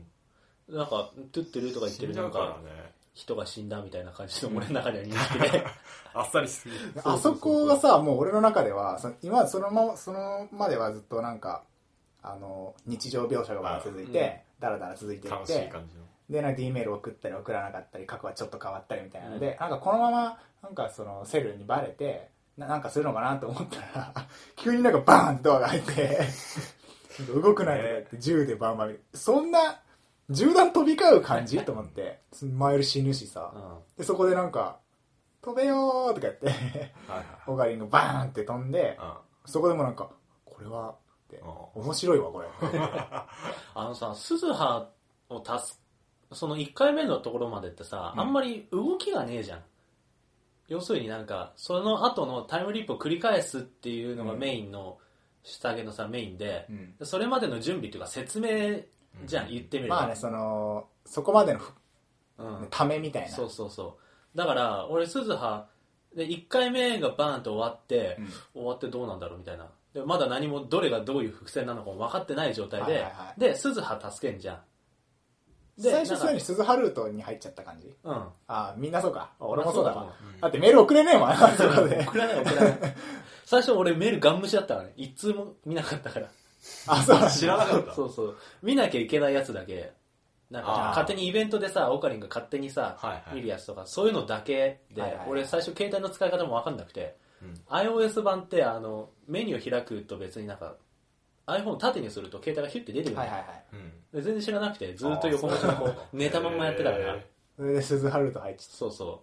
なんかトゥってるとか言ってるなんからかね人が死んだみたいな感じの俺の中では認識で。[laughs] あっさりしすぎあそこがさもう俺の中ではそ今そのままそのまではずっとなんかあの日常描写が続いて、だらだら続いていってでなんか D メール送ったり送らなかったり過去はちょっと変わったりみたいなので、なんかこのままなんかそのセルにバレてななんかするのかなと思ったら [laughs] 急になんかバーンってドアが開いて動くないとか言って銃でバンバンそんな銃弾飛び交う感じ？と思って。前より死ぬしさ。うん。でそこでなんか飛べよーとか言ってオガリンがバーンって飛んではいそこでもなんかこれは面白いわこれ [laughs] あのさ、鈴葉を足す、その1回目のところまでってさ、うんあんまり動きがねえじゃん。要するになんか、その後のタイムリープを繰り返すっていうのがメインの、下着のさ、メインで、うんそれまでの準備っていうか説明じゃん、うん言ってみれば。まあねそのそこまでのふうん。ためみたいなそうそうそう。だから、俺、鈴葉、で、1回目がバーンと終わって、うん終わってどうなんだろうみたいな。で、まだ何も、どれがどういう伏線なのかも分かってない状態で、はいはいはいで、鈴葉助けんじゃん。最初なんかすでに鈴葉ルートに入っちゃった感じ？うん。ああみんなそうか俺もそうだわわ。だってメール送れねえもん [laughs] あそこで送らない送らない。最初俺メールガン無視だったからね。一通も見なかったから。あそうなんだ知らなかったそうそう。見なきゃいけないやつだけ。なんかあー勝手にイベントでさ、オカリンが勝手にさ、はいはい見るやつとか、そういうのだけで、はいはいはい俺最初携帯の使い方もわかんなくて、うん iOS 版ってあの、メニューを開くと別になんか、iPhone 縦にすると携帯がヒュッて出てくるはいはいはい。うん。で全然知らなくて、ずっと横文字でこう、寝たまんまやってたから。へそれで鈴葉ルート入っちゃっそうそ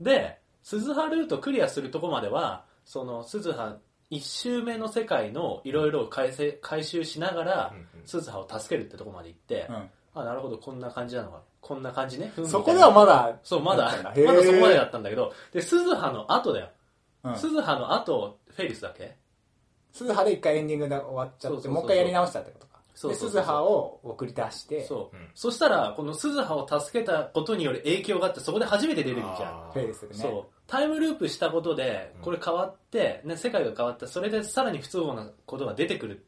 う。で、鈴葉ルートクリアするとこまでは、その鈴葉一周目の世界のいろいろを回せ回収しながら鈴葉を助けるってとこまで行って、たあ、なるほど、こんな感じなのか。こんな感じね。そこではまだそう、まだ、だったんまだそこまでだったんだけど、で、鈴葉の後だよ。うん。鈴葉の後、フェリスだっけ？鈴葉で一回エンディングで終わっちゃってそうそうそうそう。もう一回やり直したってことか。でそうそうそう。鈴葉を送り出して。そう。うん。そしたら、この鈴葉を助けたことによる影響があって、そこで初めて出るじゃん。フェイスでね。そう。タイムループしたことでうん。これ変わって、ね、世界が変わってそれでさらに不都合なことが出てくるっ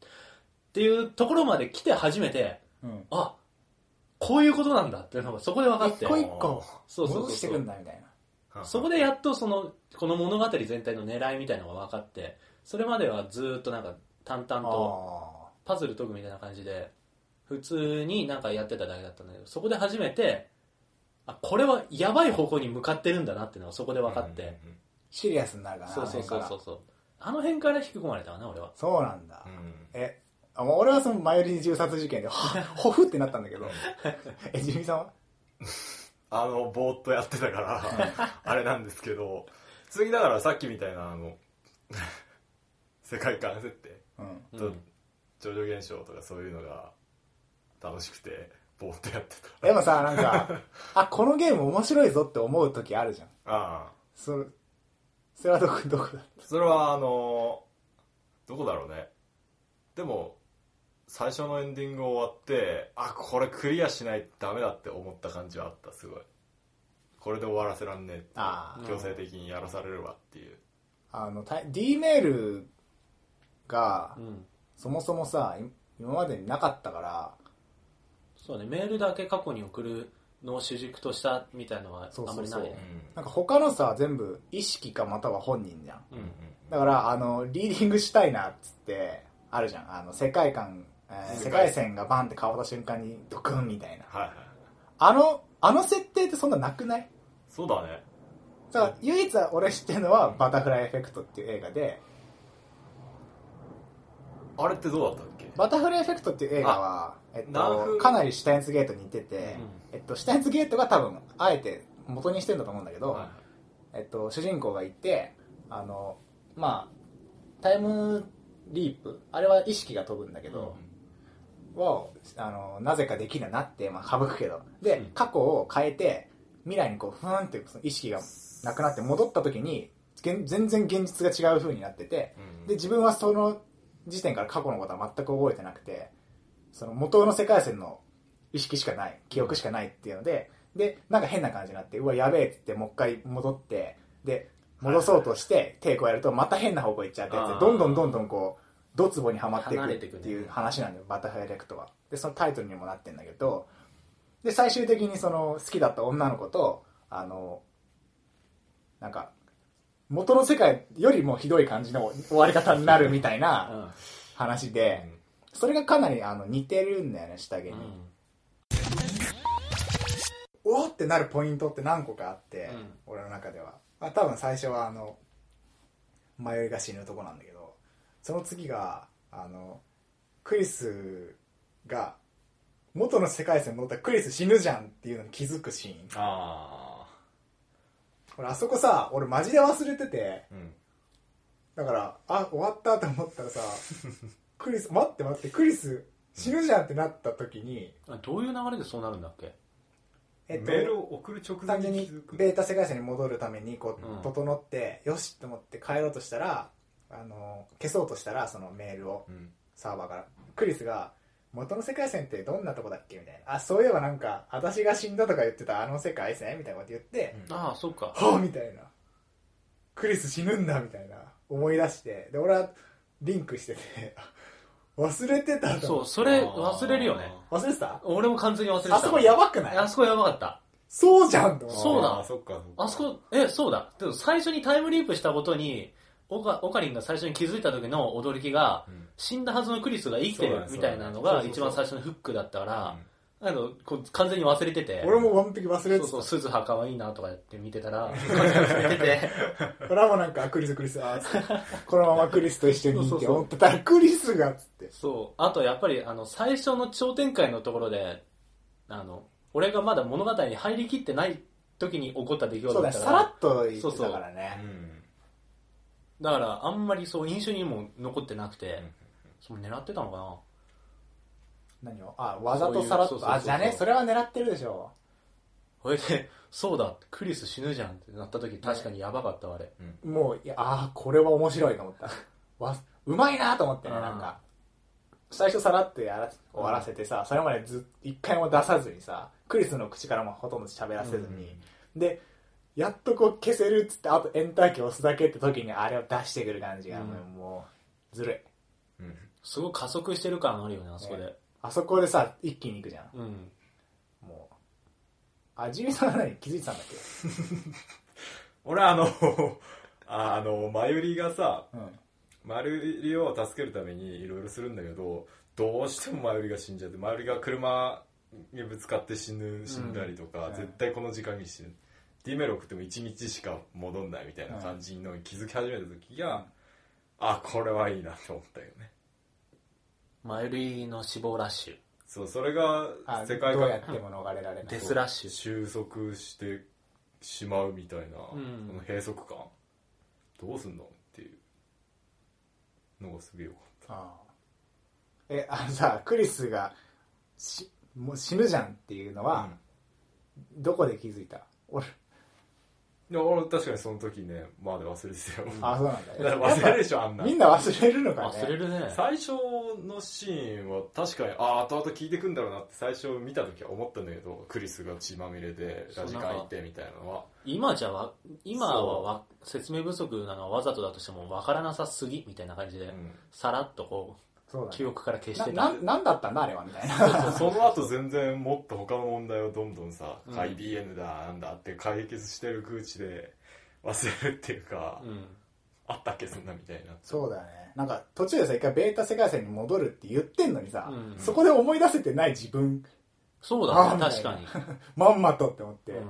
ていうところまで来て初めてうん。あこういうことなんだっていうのがそこで分かって。一個一個そうそうそうそう。戻してくんだみたいなそこでやっとそのこの物語全体の狙いみたいなのが分かってそれまではずーっとなんか淡々とあパズル解くみたいな感じで普通になんかやってただけだったんだけどそこで初めてあこれはやばい方向に向かってるんだなっていうのがそこで分かって、うんうんシリアスになるかなそうそうそうそう。そうあの辺から引き込まれたかな俺は。そうなんだ。うん。えあ俺はその前より銃殺事件でほほふってなったんだけど。[laughs] えジミさんは？あのぼーっとやってたから [laughs] あれなんですけど次だからさっきみたいなあの世界観設定うん。とうん超常現象とかそういうのが楽しくてぼーっとやってた。でもさなんかあこのゲーム面白いぞって思う時あるじゃん。ああ。そそれはどこどこだそれはあのどこだろうね。でも最初のエンディング終わってあこれクリアしないとダメだって思った感じはあったすごい。これで終わらせらんねえって強制的にやらされるわっていう。あのた D メールがうん。そもそもさい今までになかったからそうね、メールだけ過去に送るのを主軸としたみたいのはそうそうそう。あんまりないね。なんか他のさ全部意識かまたは本人じゃんうん。だからあのリーディングしたいなっつってあるじゃん。あの世界観、えー世界線がバンって変わった瞬間にドクンみたいな。はいはい。あのあの設定ってそんななくない？そうだね。だから唯一俺知ってるのは「バタフライエフェクト」っていう映画で。あれってどうだったっけ？バタフライエフェクトっていう映画は、えっと、ナーフかなりシュタインズゲートに似てて、えっと、シュタインズゲートが多分あえて元にしてるんだと思うんだけど、はいえっと、主人公がいてあのまあタイムリープ？あれは意識が飛ぶんだけど、をあのなぜかできるようになって、まあ、省くけど。で、うん。過去を変えて未来にこうふーんって意識がなくなって戻った時に全然現実が違う風になっててうん。で自分はその時点から過去のことは全く覚えてなくてその元の世界線の意識しかない記憶しかないっていうのででなんか変な感じになってうわやべえって言ってもう一回戻ってで戻そうとして抵抗やるとまた変な方向行っちゃってどんどんどんどんこうドツボにはまっていくっていう話なんだよバタフライエフェクトは。でそのタイトルにもなってるんだけど。で最終的にその好きだった女の子とあのなんか元の世界よりもひどい感じの終わり方になるみたいなうん。話でそれがかなりあの似てるんだよね下着に、うん。おーってなるポイントって何個かあって、うん。俺の中では、まあ、多分最初はあの迷いが死ぬとこなんだけどその次があのクリスが元の世界線に戻ったらクリス死ぬじゃんっていうのに気づくシーンあ俺あそこさ俺マジで忘れててあ。うん。だからあ終わったと思ったらさクリス待って待ってクリス死ぬじゃんってなった時に、あどういう流れでそうなるんだっけ？えっとメールを送る直前に。ベータ世界線に戻るためにこうんう整って、よしと思って帰ろうとしたらあの消そうとしたらそのメールをうん。サーバーからクリスが「元の世界線ってどんなとこだっけ?」みたいな「あそういえばなんか私が死んだとか言ってたあの世界線?」みたいなこと言ってうんああ、そっか「はあ」みたいな「クリス死ぬんだ」みたいな思い出してで俺はリンクしてて [laughs] 忘れてたとそう、それ忘れるよね。忘れてた？俺も完全に忘れてた。あそこやばくない？あそこやばかった。そうじゃんとそうだ。あそこ、え、そうだ。でも最初にタイムリープしたことに、オカオカリンが最初に気づいた時の驚きが、うん。死んだはずのクリスが生きてるみたいなのが一番最初のフックだったから、うん。あのこう完全に忘れてて。俺も完璧忘れてた。そうそう、鈴葉可愛いなとかやって見てたら、[laughs] 完全に忘れてて、俺はもうなんかあクリスクリスあーつって [laughs] このままクリスと一緒にって思ってたらクリスがっつって。そう。あとやっぱり、あの、最初の超展開のところで、あの、俺がまだ物語に入りきってない時に起こった出来そうだねさ事だったから、らっと言ってたからうねん。だからあんまりそう印象にも残ってなくて、うん。その狙ってたのかな？何を？あわざとさらっそういうそうそうそうとあじゃあねそれは狙ってるでしょ。それで、そうだ、クリス死ぬじゃんってなった時確かにやばかったわ、あれ。もういやあーこれは面白いと思った。[laughs] わうまいなと思ってねうん。なんか。最初さらっとやら終わらせてさそれまでず一回も出さずにさクリスの口からもほとんど喋らせずに、でやっとこう消せるっつってあとエンターキー押すだけって時にあれを出してくる感じが、うんもうずるいうん。すごい加速してる感あるよね、あそこで。ねあそこでさ一気に行くじゃんうん。もうあジミさんは何？気づいてたんだっ [laughs] 俺あの、[laughs] あの、マユリがさ、けうんマユリを助けるためにいろいろするんだけど、どうしてもマユリが死んじゃって、マユリが車にぶつかって死ぬ、死んだりとか、うん絶対この時間に死ぬ。D メロ送っても1日しか戻んないみたいな感じのに気づき始めた時が、あ、これはいいなと思ったよね。マユリの死亡ラッシュ。そう、それがあ世界どうや観っても逃れられない。デスラッシュ。収束してしまうみたいな、ん。この閉塞感。どうすんのっていうのがすげえよかっああ。えあのさクリスがしもう死ぬじゃんっていうのた、は、どこで気づいた？俺いや俺確かにその時ねまだ忘れてたよ、あそうなんだ。だから忘れるでしょあんなみんな忘れるのかね。忘れるね。最初のシーンは確かにああ後々聞いてくんだろうなって最初見た時は思ったんだけどクリスが血まみれでラジカン行ってみたいなのは。今じゃわ、今はわ説明不足なのはわざとだとしても分からなさすぎみたいな感じで、うん。さらっとこう、そうだね。記憶から消してた。なな。なんだったんだあれはみたいな。[laughs] その後全然もっと他の問題をどんどんさ、うん。IBM だなんだって解決してる空地で忘れるっていうか、うん。あったっけそんなみたいな。そうだよね。なんか途中でさ一回ベータ世界線に戻るって言ってんのにさ、うん。そこで思い出せてない自分。そうだね、確かに。[laughs] まんまとって思って、うん。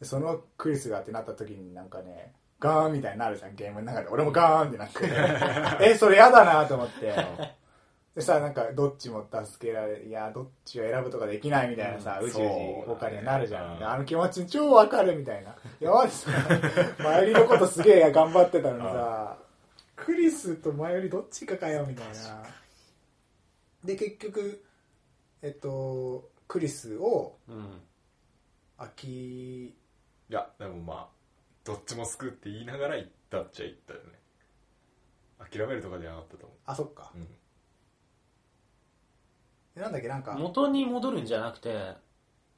でそのクリスがってなった時になんかねガーンみたいになるじゃんゲームの中で。俺もガーンってなって。えそれやだなと思って。でさなんかどっちも助けられいやどっちを選ぶとかできないみたいなさ、うん。宇宙にそう他にはなるじゃん、うあの気持ち超わかるみたいな。いやマジさ前よりのことすげえ頑張ってたのにさクリスと前よりどっちかかよみたいな。で結局えっとクリスをうん。飽きいやでもまあどっちも救うって言いながら行ったっちゃ行ったよね。諦めるとかじゃなかったと思あそっか。う、うん、えなんだっけなんか。元に戻るんじゃなくて、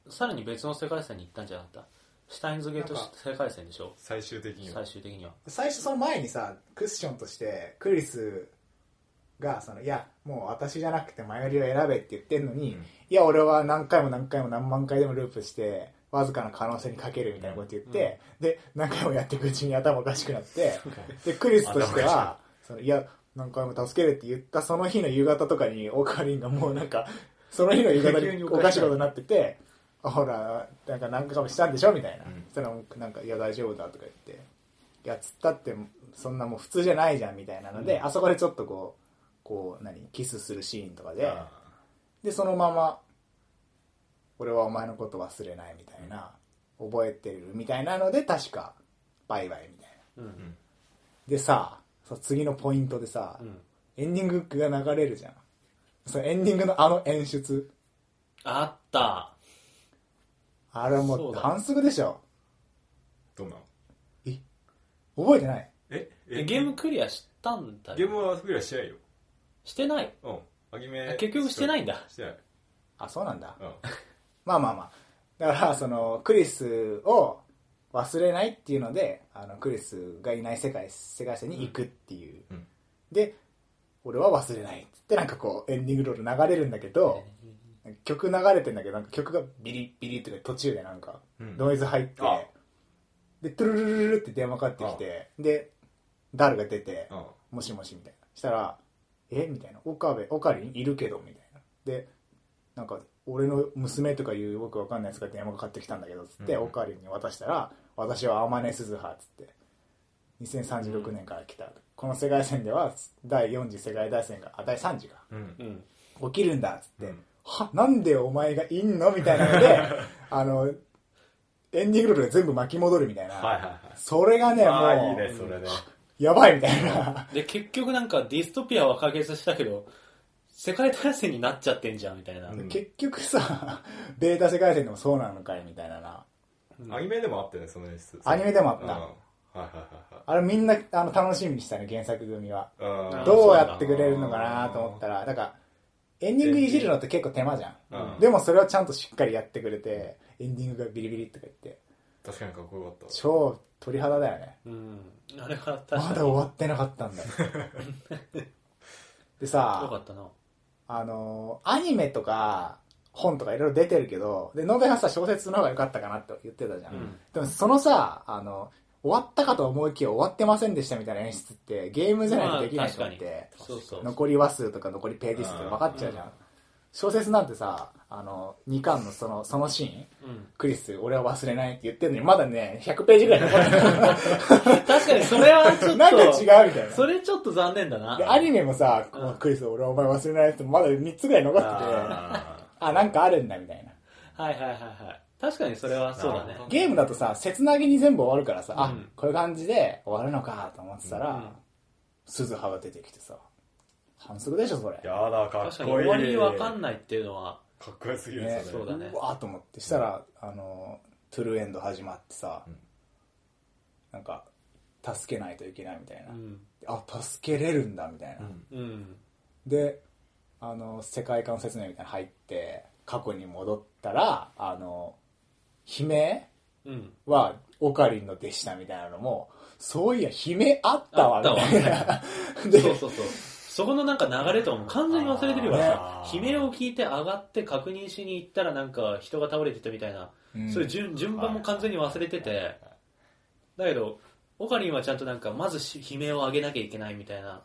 さらに別の世界線に行ったんじゃなかった？シュタインズゲートなんか。世界線でしょ？最終的には。最終的には。最初その前にさクッションとしてクリスがそのいやもう私じゃなくて前よりを選べって言ってんのに、うん。いや俺は何回も何回も何万回でもループしてわずかな可能性にかけるみたいなこと言って、で何回もやっていくうちに頭おかしくなってでクリスとしてはそのいや何回も助けるって言ったその日の夕方とかにオカリンがもうなんか [laughs] その日の夕方におかしいことになってて [laughs] あほらなんか何回もしたんでしょみたいな、うん。そのなんか「いや大丈夫だ」とか言って「いやつったってそんなもう普通じゃないじゃん」みたいなので、うん。あそこでちょっとこうこう何キスするシーンとかで、あ。でそのまま「俺はお前のこと忘れない」みたいな、覚えてるみたいなので確か「バイバイ」みたいな。うん。でさそう次のポイントでさ、うん。エンディングが流れるじゃん。そのエンディングのあの演出。あった。あれはもそうだ。反則でしょ。どんなの？覚えてない？え？えゲームクリアしたんだよ。ゲームはクリアしてないよ。してない。うん。アニメあ結局してないんだ。してない。あそうなんだ。うんまあまあまあ。だからそのクリスを忘れないっていうのであのクリスがいない世界世界線に行くっていう、うん。で俺は忘れないっつってなんかこうエンディングロール流れるんだけど、曲流れてんだけどなんか曲がビリビリって途中でなんかうん。ノイズ入って、あ。でトゥルルルルルって電話かかってきてでダルが出てうん「もしもし」みたいな。したら「え？みたいな「岡部オカリン？いるけど」みたいな。でなんか俺の娘とかいうよくわかんないやつが電話かかってきたんだけどつって、うん。オカリンに渡したら「私は天音鈴葉」っつって2036年から来た、この世界線では第4次世界大戦があ第3次がうんうん。起きるんだっつって、うん。はなんでお前がいんのみたいなので [laughs] あのエンディングロールが全部巻き戻るみたいな、はいはいはい。それがねああいいもうねそれね。やばいみたいな。で、結局なんかディストピアは解決したけど、世界大戦になっちゃってんじゃん、みたいな。うん。結局さ [laughs] ベータ世界線でもそうなのかいみたいなな。うん。アニメでもあったよねその演出。アニメでもあった。うん。はいはいあれみんなあの楽しみにしたね原作組は。どうやってくれるのかなと思ったらだからエンディングいじるのって結構手間じゃん、うん。でもそれをちゃんとしっかりやってくれてエンディングがビリビリとか言って。確かにかっこよかった超鳥肌だよね。うん。あれは確まかに。だ終わってなかったんだ。よ [laughs] でよかさったな。あのアニメとか本とかいろいろ出てるけどで野辺はさ小説の方が良かったかなって言ってたじゃん、うん。でもそのさあの終わったかと思いきや終わってませんでしたみたいな演出ってゲームじゃないとできないと思って、そうそう。残り話数とか残りページ数とか分かっちゃうじゃん、うん小説なんてさあの2巻のそのそのシーンうん。クリス俺は忘れないって言ってるのにまだね100ページぐらい残ってる。[laughs] 確かにそれはちょっと、なんか違うみたいな。それちょっと残念だな。でアニメもさ、うん。クリス俺はお前忘れないってまだ3つぐらい残っててああなんかあるんだみたいな。はいはいはいはい。確かにそれはそうだね。ゲームだとさ切なぎに全部終わるからさ、あうん。こういう感じで終わるのかと思ってたら、うん。鈴葉が出てきてさ反則でしょそれ。ーやだかっ確かにこいい終わりわかんないっていうのは、かっこよすぎるね。そうだね。うわーと思ってしたら、あのトゥルーエンド始まってさ、うん。なんか助けないといけないみたいな、うん。あ助けれるんだみたいな、うん。うん。であの世界観説明みたいなの入って過去に戻ったらあの悲鳴うん。はオカリンの弟子だみたいなのもそういや悲鳴あったわみたいな。でそうそうそう。そこのなんか流れとかも完全に忘れてるからさあ、ー悲鳴を聞いて上がって確認しに行ったらなんか人が倒れてたみたいな、うん。そういう順順番も完全に忘れてて、だけど、オカリンはちゃんとなんか、まずし悲鳴を上げなきゃいけないみたいな、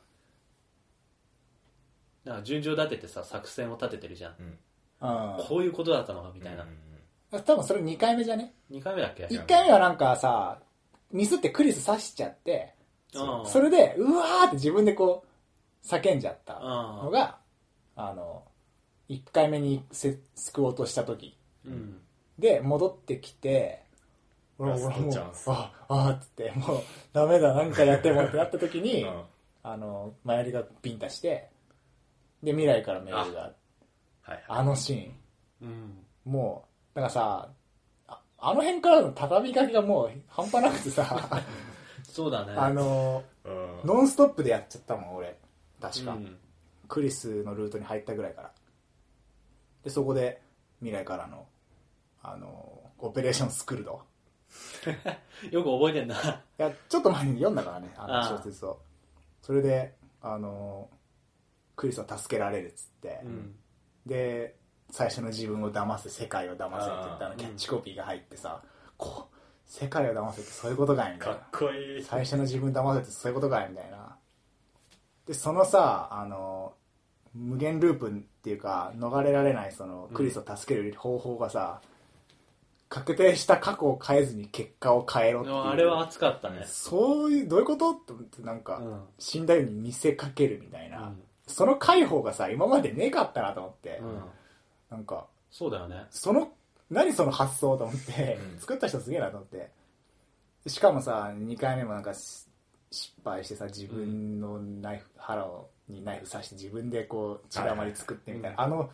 なんか順序立ててさ、作戦を立ててるじゃん。うん。こういうことだったのかみたいな。うん。多分それ2回目じゃね？2回目だっけ？1回目はなんかさミスってクリス刺しちゃってうん。それでうわーって自分でこう叫んじゃったのうがあの1回目にせ救おうとした時。ん。うん。で戻ってきて俺ラスト俺もうチャンス。ああっつってもうダメだなんかやってもってなった時に、[laughs] うん。あの前よりがビンタしてで未来からメールがはい。あのシーン。うん。もうだからさああの辺からの畳みかけがもう半端なくてさ。[laughs] そうだね。あのうん。ノンストップでやっちゃったもん俺確か、うん。クリスのルートに入ったぐらいから。でそこで未来からのあのオペレーションスクルド [laughs] よく覚えてんな。いやちょっと前に読んだからねあの小説を。それであのクリスは助けられるっつって、うん。で最初の自分を騙せ世界を騙せって言ったのキャッチコピーが入ってさ、こう世界を騙せってそういうことかいみたいな。かっこいい。最初の自分騙せってそういうことかいみたいなでそのさあの無限ループっていうか逃れられないそのクリスを助ける方法がさ、確定した過去を変えずに結果を変えろっていうあれは熱かったね。そういうどういうことって思ってなんか、うん。死んだように見せかけるみたいな、うんその解放がさ今までねかったなと思って、うん。なんかそうだよね。その何その発想と思って、うん作った人すげえなと思ってしかもさ2回目もなんかし失敗してさ自分のナイフ、腹をにナイフ刺して自分でこう血だまり作ってみたいな、あの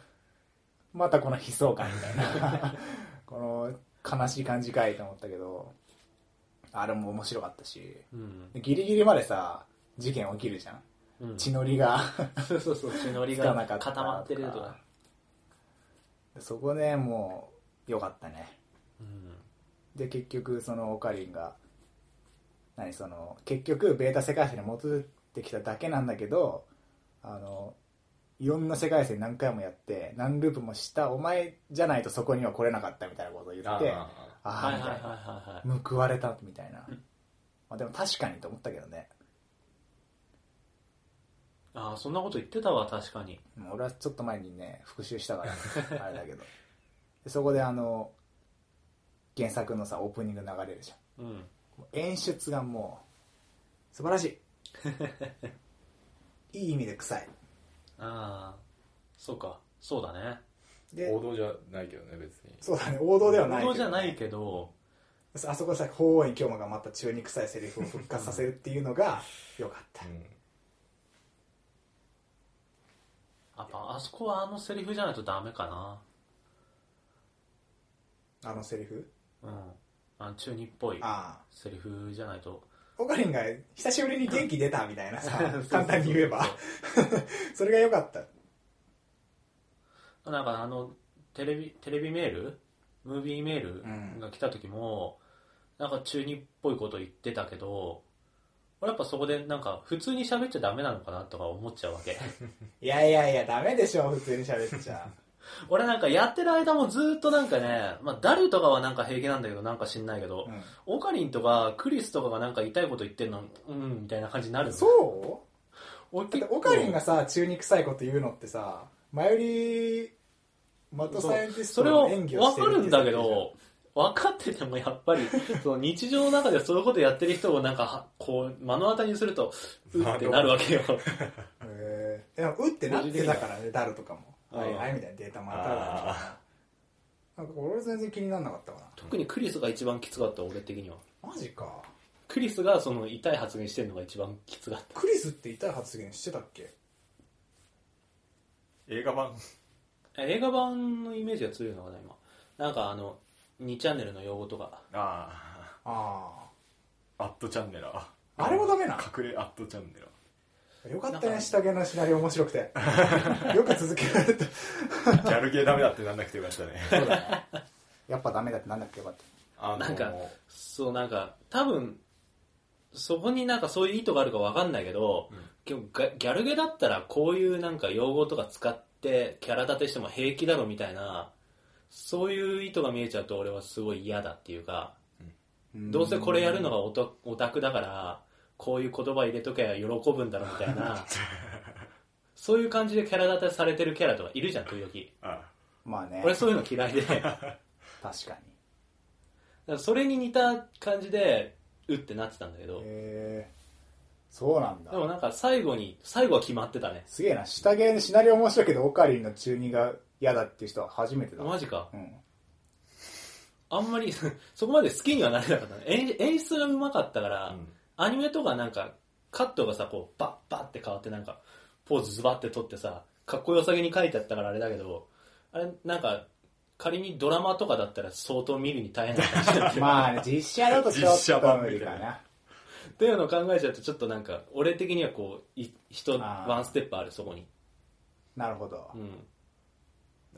またこの悲壮感みたいな [laughs] この悲しい感じかいと思ったけどあれも面白かったしうん。ギリギリまでさ事件起きるじゃんうん血のりが [laughs] そうそうそう。血のりが固まってるとか。そこねもうよかったねうん。で結局そのオカリンが何その結局ベータ世界線に戻ってきただけなんだけどあのいろんな世界線何回もやって何ループもしたお前じゃないとそこには来れなかったみたいなことを言ってあはあみたいなはい。報われたみたいな、まあ、でも確かにと思ったけどねああ、そんなこと言ってたわ、確かに。俺はちょっと前にね復習したから、[laughs] あれだけどでそこであの原作のさオープニング流れるじゃんうん。演出がもう素晴らしい。[laughs] いい意味で臭い。ああ、そうか。そうだね。で王道じゃないけどね別に。そうだね。王道ではないけど王道じゃないけど、あそこさ法王院京馬がまた中に臭いセリフを復活させるっていうのがよかった。うんやっぱあそこはあのセリフじゃないとダメかな。あのセリフ？うん。あの中二っぽいセリフじゃないと。オカリンが久しぶりに元気出たみたいなさ [laughs] 簡単に言えば。[laughs] それがよかった。なんかあの、テレビ、テレビメール？ムービーメールが来た時も、なんか中二っぽいこと言ってたけど、俺やっぱそこでなんか普通に喋っちゃダメなのかなとか思っちゃうわけ。[laughs] いやいやいやダメでしょ普通に喋っちゃ俺なんかやってる間もずっとなんかね、まあダルとかはなんか平気なんだけどなんか知んないけど、うん。オカリンとかクリスとかがなんか痛いこと言ってんの、うん、みたいな感じになるの。そう？俺だってオカリンがさ中に臭いこと言うのってさ前よりマッドサイエンティストそれはの演技を分してるってかるんだけど、分かっててもやっぱり、[laughs] その日常の中でそういうことやってる人をなんかは、こう、目の当たりにすると、うってなるわけよ。[laughs] へえでもうってなってたからねダルとかも。うんはいはい。みたいなデー。タも当たなんか俺全然気にならなかったか特にクリスが一番きつかった、俺的には。なマジか。クリスがその痛い発言してるのが一番きつかった。クリスって痛い発言してたっけ？映画版。え映画版のイメージが強いのかな、今。なんかあの、2チャンネルの用語とか。あああアットチャンネラー。ああれもダメな隠れアットチャンネラーよかったね下着のシナリオ面白くて。[laughs] よく続けられたギャルゲーダメだってなんなくてよかったね。そうだね。やっぱダメだってなんだっけよかった。あのなんかそう、なんか、多分、そこになんかそういう意図があるかわかんないけど、うん結構ギャルゲだったらこういうなんか用語とか使ってキャラ立てしても平気だろみたいなそういう意図が見えちゃうと俺はすごい嫌だっていうかどうせこれやるのがオタオタクだからこういう言葉入れとけば喜ぶんだろうみたいな。[laughs] そういう感じでキャラ立てされてるキャラとかいるじゃん時々あまあね。俺そういうの嫌いで。[laughs] 確かに。らそれに似た感じでうってなってたんだけど。へえ。そうなんだ。でもなんか最後に最後は決まってたね。すげえな。下芸でシナリオ面白いけどオカリンの中二が嫌だっていう人は初めてだ。マジか。うん。あんまり [laughs] そこまで好きにはなれなかったね。演演出がうまかったから、うんアニメとかなんかカットがさこうバッバッって変わってなんかポーズズバッて撮ってさかっこよさげに書いてあったからあれだけどあれなんか仮にドラマとかだったら相当見るに大変な感じだ [laughs] まあね実写だとちょ実写っと版みたいな無理かな。っていうのを考えちゃうとちょっとなんか俺的にはこうい人ワンステップあるそこに。なるほど。うん。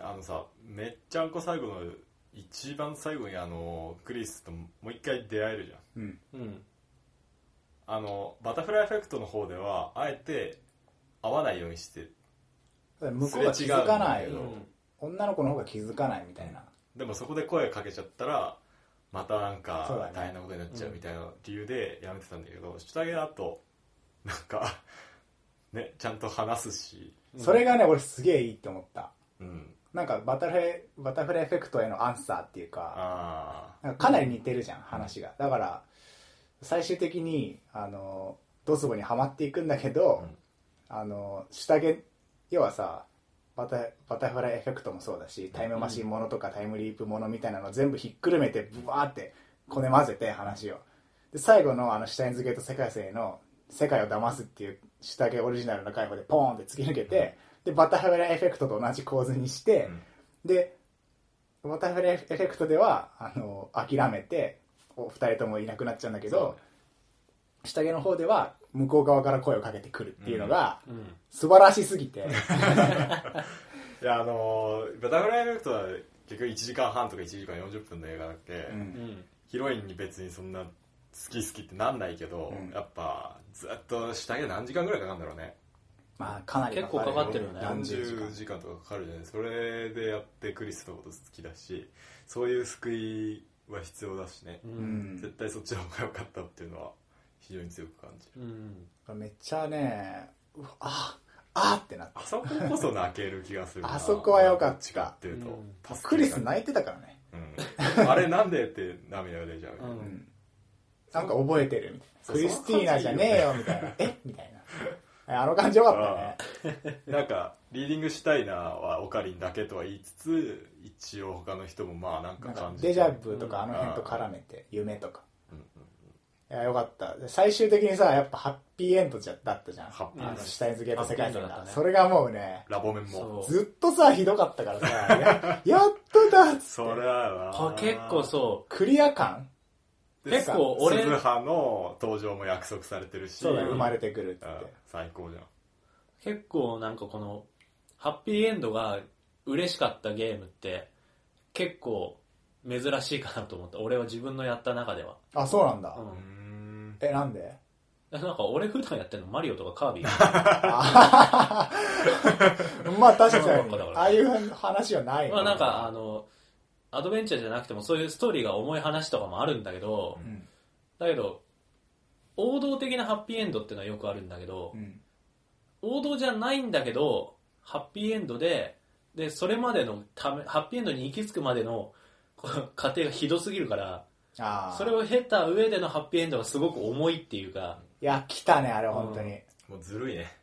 あのさめっちゃんこ最後の一番最後にあのクリスともう一回出会えるじゃん。うん。うんあのバタフライエフェクトの方ではあえて会わないようにして向こうが気づかない。うん。女の子の方が気づかないみたいな。でもそこで声かけちゃったらまたなんか大変なことになっちゃうみたいな理由でやめてたんだけど下着だとなんか [laughs] ねちゃんと話すし。それがね俺すげえいいって思った。うん。なんかバタフライバタフライエフェクトへのアンサーっていうかかなり似てるじゃん話が。だから最終的にあのドスボにはまっていくんだけど、うん。あの下着要はさバタバタフライエフェクトもそうだしタイムマシンものとかタイムリープものみたいなの全部ひっくるめてブワーってこね混ぜて話を。で最後のあのシュタインズゲート世界生の「世界を騙す」っていう下着オリジナルの回答でポーンって突き抜けてでバタフライエフェクトと同じ構図にして、うん。でバタフライエフェクトではあの諦めてお二人ともいなくなっちゃうんだけど下着の方では向こう側から声をかけてくるっていうのがうん。素晴らしすぎて、[laughs] いやあのーバタフライエフェクトは結局1時間半とか1時間40分の映画だっけ、うん。うんヒロインに別にそんな好き好きってなんないけど、うん。やっぱずっと下着何時間ぐらいかかるんだろうね。まあかなり結構かかってるよね。何十時間時間とかかかるじゃない。それでやってクリスのこと好きだしそういう救いは必要だしね、ううん。ん絶対そっちの方が良かったっていうのは非常に強く感じる。うん。めっちゃねうわああってなったあそここそ泣ける気がするな。あそこは良かった。どっちかっていうと、うん。クリス泣いてたからね、うん、あれなんでって涙が出ちゃう、うん。うん。なんか覚えてるみたいな。クリスティーナじゃねえよみたいな。えみたいな。あの感じよかったね。なんかリーディングシュタイナーはオカリンだけとは言いつつ一応他の人もまあなんか感じてデジャブとかあの辺と絡めて夢とかうん。うん。いやよかった。で最終的にさやっぱハッピーエンドじゃだったじゃん。ハッピーエンド。あのシュタインズゲート世界線が、ね。それがもうねラボメンそも。うずっとさひどかったからさや [laughs] やっとだって。それはあ結構そクリア感？で結構俺鈴葉の登場も約束されてるし。そうだ生まれてくるっつっうん。て最高じゃん。う結構なんかこのハッピーエンドが嬉しかったゲームって結構珍しいかなと思った。俺は自分のやった中では、あそうなんだ、う、うん。んえなんで？なんか俺普段やってるのマリオとかカービィ？あ [laughs] まあ確かに。ああいう話はないまあなんかあのアドベンチャーじゃなくてもそういうストーリーが重い話とかもあるんだけど、うん。だけど王道的なハッピーエンドっていうのはよくあるんだけど、うん。王道じゃないんだけどハッピーエンドででそれまでのためハッピーエンドに行き着くまでの過程がひどすぎるからああそれを経た上でのハッピーエンドがすごく重いっていうかいや来たねあれ本当に、もうずるいね。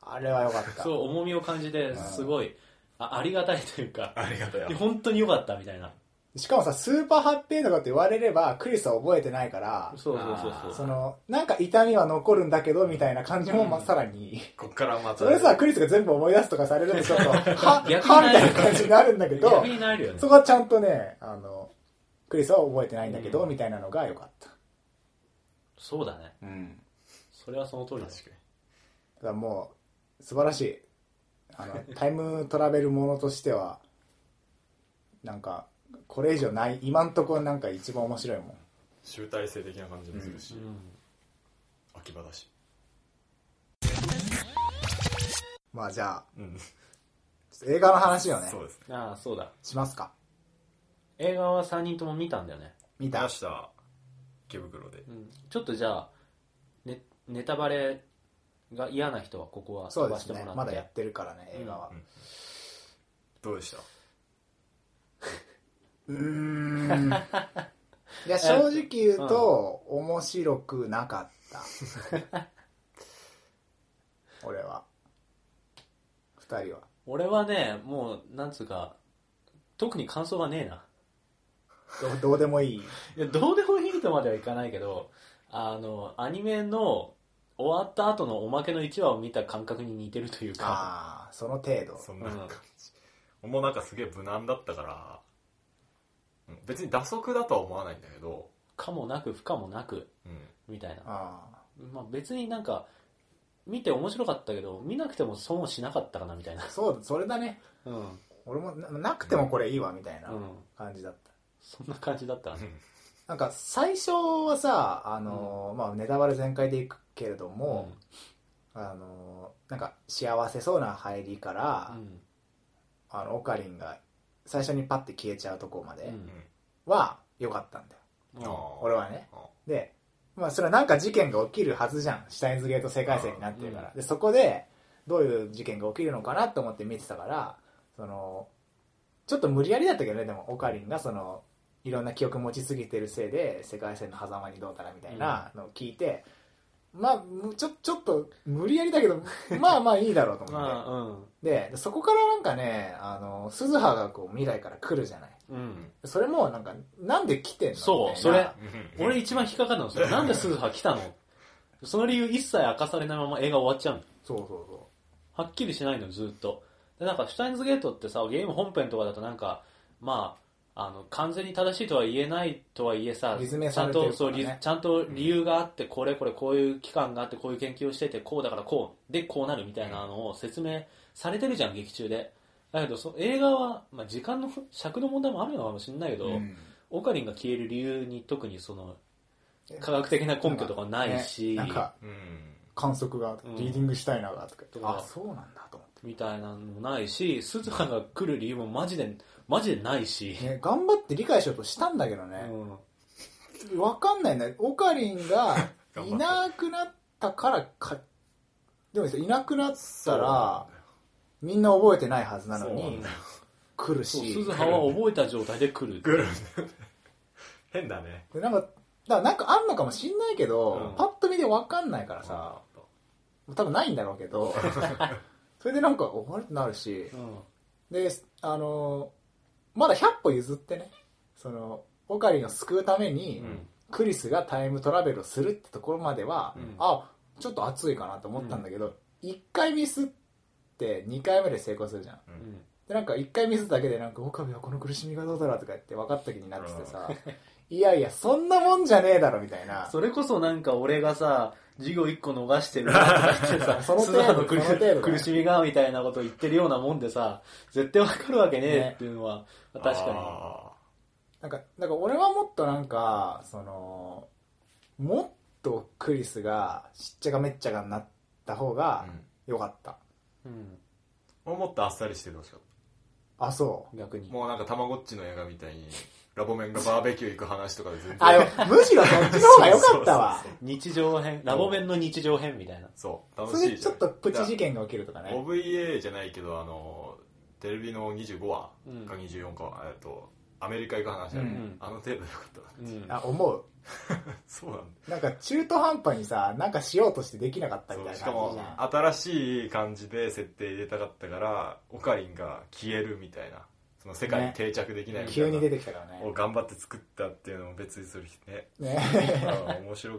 あれはよかった。そう重みを感じてすごいあありがたいというかありがとうよ。本当に良かったみたいなしかもさスーパーハッピーエンドかって言われればクリスは覚えてないからそうそうそうそう。そのなんか痛みは残るんだけどみたいな感じもまあさらに。こっからまたそれさクリスが全部思い出すとかされるとちょっとははみたいな感じになるんだけど逆になるよね。そこはちゃんとねあのクリスは覚えてないんだけど、うんみたいなのがよかった。そうだね。うん。それはその通りだ。確かに。だからもう素晴らしい。あのタイムトラベルものとしてはなんかこれ以上ない。今んところなんか一番面白いもん。集大成的な感じもするし、うん。秋葉だし。まあじゃあ、うん。映画の話をね。そうです。ねああそうだ。しますか。映画は3人とも見たんだよね、見た。池袋で。うん、ちょっとじゃあネネタバレが嫌な人はここは飛そうですばしてもらって。ねまだやってるからね映画は。うん。どうでした？[laughs] うーん。[laughs] いや正直言うと、面白くなかった。[laughs] 俺は。二人は。俺はねもうなんつうか特に感想がねえな。どどうでもいい。いやどうでもいいとまではいかないけどあのアニメの終わった後のおまけの1話を見た感覚に似てるというか。ああその程度。そんな感じ、もうなんかすげえ無難だったからうん。別に打足だとは思わないんだけど、かもなく不可もなくうん、みたいな、あまあ、別になんか見て面白かったけど見なくても損をしなかったかなみたいな。あそうそれだね。うん、うん、俺もななくてもこれいいわみたいな感じだった、そんな感じだったなんか最初はさあのー、まあネタバレ全開でいくけれども、あのーなんか幸せそうな入りから、うん。あのオカリンが最初にパッて消えちゃうとこまでうん。は良かったんだよ、うん俺はね。あでまあそれはなんか事件が起きるはずじゃん。シュタインズゲート世界線になってるから、でそこでどういう事件が起きるのかなと思って見てたからそのちょっと無理やりだったけどねでもオカリンがそのいろんな記憶持ちすぎてるせいで世界線の狭間にどうたらみたいなのを聞いて、まあむちょちょっと無理やりだけど [laughs] まあまあいいだろうと思って、まあうん。ででそこからなんかねあの鈴葉がこう未来から来るじゃない。うん。それもなんかなんで来てんのそうみたいな。それ。俺一番引っかかったんですよなんで鈴葉来たの？その理由一切明かされないまま映画終わっちゃうの。そうそうそはっきりしないのずっと。でなんかシュタインズゲートってさゲーム本編とかだとなんかまああの完全に正しいとは言えないとはいえさちゃんとそうリちゃんと理由があってこれこれこういう期間があってこういう研究をしててこうだからこう。でこうなるみたいなのを説明されてるじゃん劇中で。だけどそ映画は、まあ、時間の尺の問題もあるのかもしれないけど、う、うん。オカリンが消える理由に特にその科学的な根拠とかないし、観測がうん。リーディングしたいながとかとか。あそうなんだと思っみたいなのもないし鈴葉が来る理由もマジでマジでないし、て、ね、頑張って理解しようとしたんだけどうね、ん。わかんないんだよオカリンが [laughs] いなくなったからかでもいなくなったらみんな覚えてないはずなのに来るし。鈴葉は覚えた状態で来る。来 [laughs] る変だね。でなんかだなんかあんのかもしんないけど、うん。パッと見でわかんないからさ、多分ないんだろうけど [laughs] それでなんかおあれってなるし。うん。であのまだ100歩譲ってねそのオカリンを救うために、うん。クリスがタイムトラベルをするってところまでは、うん。あちょっと熱いかなと思ったんだけど、1回ミスって2回目で成功するじゃん。うん。でなんか1回ミスだけでなんか岡部はこの苦しみがどうだろうとか言って分かった気になっててさ、いやいやそんなもんじゃねえだろみたいな。それこそなんか俺がさ授業1個逃してるなとか言ってさその程度の苦しみがみたいなこと言ってるようなもんでさ絶対わかるわけねえっていうのは、確かあなんかだから俺はもっとなんかそのもっとクリスがしっちゃかめっちゃかになった方ーがうん。よかった、に、もうもっとあっさりしててほしかっあそう。ん、逆に。たもうなんかたまごっちの映画みたいにラボメンがバーベキュー行く話とかで全然。うあでもむしろそっちの方が良かったわ。日常編ラボ弁の日常編みたいな。そう。楽それでちょっとプチ事件が起きるとかね。OVA じゃないけどあのテレビの25話うんか24か、えっとアメリカ行く話ある、うん。あの程度でよかった。なうん。あ思う。[laughs] そうなんだ。なんか中途半端にさなんかしようとしてできなかったみたいなしかも感じじゃん。新しい感じで設定入れたかったからオカリンが消えるみたいなその世界に定着できないみたいな、急に出てきたからね。を頑張って作ったっていうのも別にするね。ね。あ面白い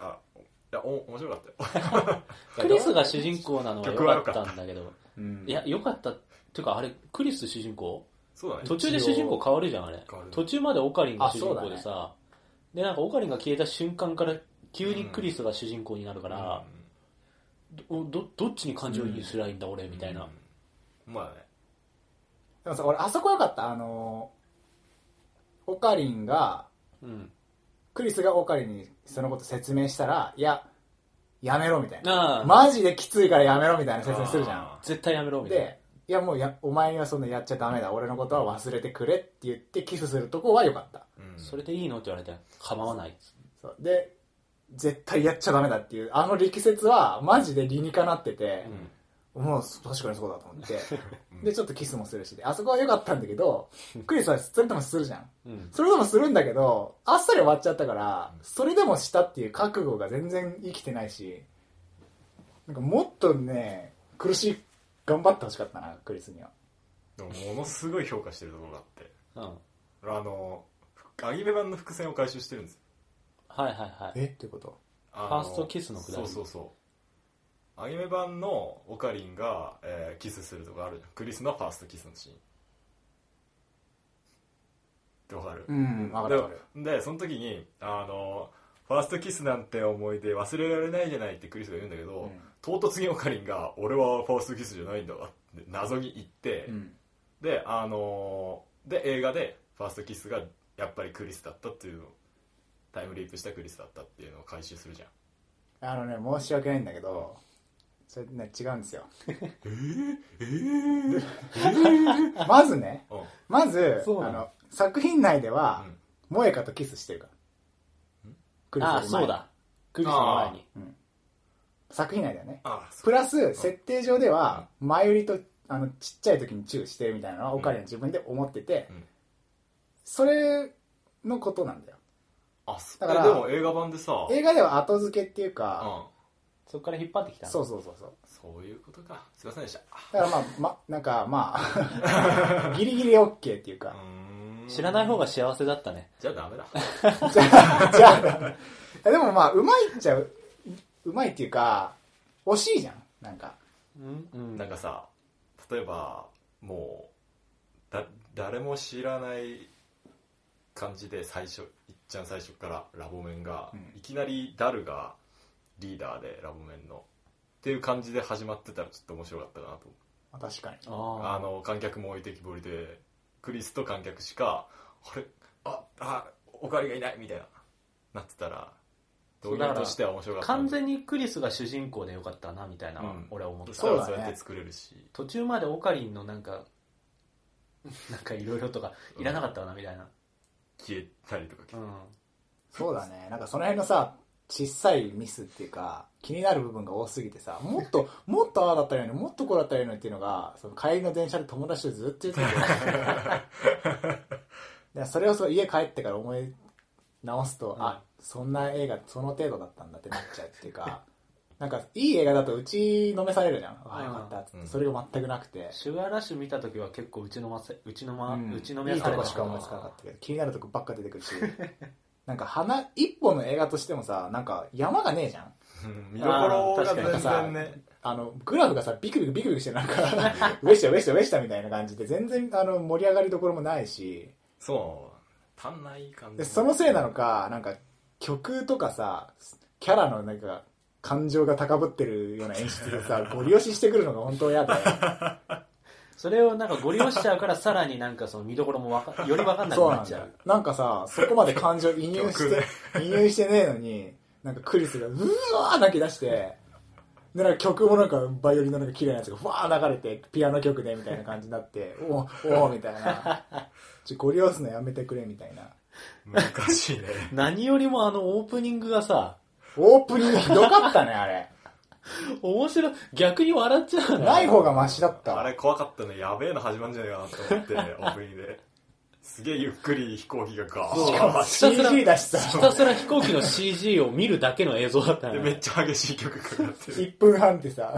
あいやお面白かったよ。[laughs] クリスが主人公なのは良かったんだけど。うん。いや良かったっていうかあれクリス主人公？そうだね。途中で主人公変わるじゃんあれ。変わる途中までオカリンが主人公でさ、でなんかオカリンが消えた瞬間から急にクリスが主人公になるから、どどどっちに感情移入すりゃいいんだ俺みたいな、うん。まあねでもさ俺あそこ良かった。あのオカリンがうん。クリスがオカリンにそのこと説明したらいややめろみたいな。ああ、マジできついからやめろみたいな説明するじゃん。あ絶対やめろみたいな。でいやもうやお前にはそんなやっちゃダメだ。俺のことは忘れてくれって言ってキスするとこは良かった。うん。それでいいのって言われて、構わない。そう。で絶対やっちゃダメだっていうあの力説はマジで理にかなってて、もう確かにそうだと思って。う [laughs] んでちょっとキスもするしで。あそこは良かったんだけどクリスはそれともするじゃん。うん。それでもするんだけどあっさり終わっちゃったからそれでもしたっていう覚悟が全然生きてないしなんかもっとね苦しい頑張ってほしかったなクリスには。でもものすごい評価してるところがあって。うん。あのアニメ版の伏線を回収してるんですよ。はいはいはい。えってこと？あファーストキスのくだりそうそうそうアニメ版のオカリンが、えーキスするとこあるじゃん。クリスのファーストキスのシーン。ってわかる、うん分かる分かる。ででその時にあのファーストキスなんて思い出忘れられないじゃないってクリスが言うんだけど、うん。唐突にオカリンが「俺はファーストキスじゃないんだわ」って謎に言って、うん。であのーで映画でファーストキスがやっぱりクリスだったっていうのをタイムリープしたクリスだったっていうのを回収するじゃん。あのね申し訳ないんだけどそれね違うんですよ。えー、[laughs] まずねうん。まずそうなの。あの作品内ではうん。萌香とキスしてるから。クリスああ、そうだ。クリスの前に。作品内だよね。あプラス設定上では前売りとあのちっちゃい時にチューしてるみたいなのはオカリンは自分で思ってて。うん。それのことなんだよ。あそだからえでも映画版でさ。映画では後付けっていううかんそっから引っ張ってきたのそうそうそうそう。そういうことか。すいませんでした。だからまあ、ま、なんかまあ [laughs] ギリギリ OK っていうか。知らない方が幸せだったね。じゃあダメだ。[laughs] じゃあ、じゃあ、でもまあ、うまいっちゃう、うまいっていうか、惜しいじゃん。なんか。うん。うん。なんかさ例えばもうだ誰も知らない感じで最初いっちゃん最初からラボメンが、うん。いきなりダルがリーダーでラボメンのっていう感じで始まってたらちょっと面白かったかなと。まあ確かに。ああの観客も置いてきぼりでクリスと観客しかあれ？ああおかわりがいないみたいな。なってたらそうだから導入としては面白かった。完全にクリスが主人公でよかったなみたいな、うん。俺は思った。そうだね。そうやって作れるし。途中までオカリンのなんか [laughs] なんかいろいろとかいらなかったなみたいな、消えたりとかうん。そうだね。なんかその辺のさ、小さいミスっていうか、気になる部分が多すぎてさ、もっと、[laughs] もっとああだったらいいのに、もっとこうだったらいいのにっていうのが、その帰りの電車で友達とずっと言ってて。[laughs] でそれをそう家帰ってから思い直すと、うん。あそんな映画その程度だったんだってなっちゃうっていうか [laughs] なんかいい映画だと打ちのめされるじゃん、ああよかったっつって、うん。それが全くなくて、シュガーラッシュ見た時は結構うちのませうちのま、うん。うちのめいいとされたこしか思いつかなかったけど気になるとこばっか出てくるしなんか花一本の映画としてもさなんか山がねえじゃん。う [laughs] ん見どころが全然ね。あのグラフがさビクビクビクビクしてなんかウェシャウェシャウェシャみたいな感じで全然あの盛り上がりどころもないし。そう。足んない感じでそのせいなのかなんか曲とかさキャラのなんか感情が高ぶってるような演出でさゴリ押ししてくるのが本当嫌でそれをなんかゴリ押しちゃうからさらになんかその見どころもわかより分かんなくそうなっちゃう。なんかさそこまで感情移入して [laughs] 移入してねえのになんかクリスがうわー泣き出してでなんか曲もなんかバイオリンのなんか綺麗なやつがふわー流れてピアノ曲でみたいな感じになっておおおみたいな。ちょゴリ押すのやめてくれみたいな。[laughs] 難しいね。何よりもあのオープニングがさオープニングひどかったねあれ面白い。逆に笑っちゃう。ねない方がマシだったあれ怖かったね。やべえの始まるんじゃないかなと思って [laughs] オープニングで。すげえゆっくり飛行機がガそう。しかもーッ CG だしさひたすら飛行機の CG を見るだけの映像だったでめっちゃ激しい曲かかってる。1分半ってさ。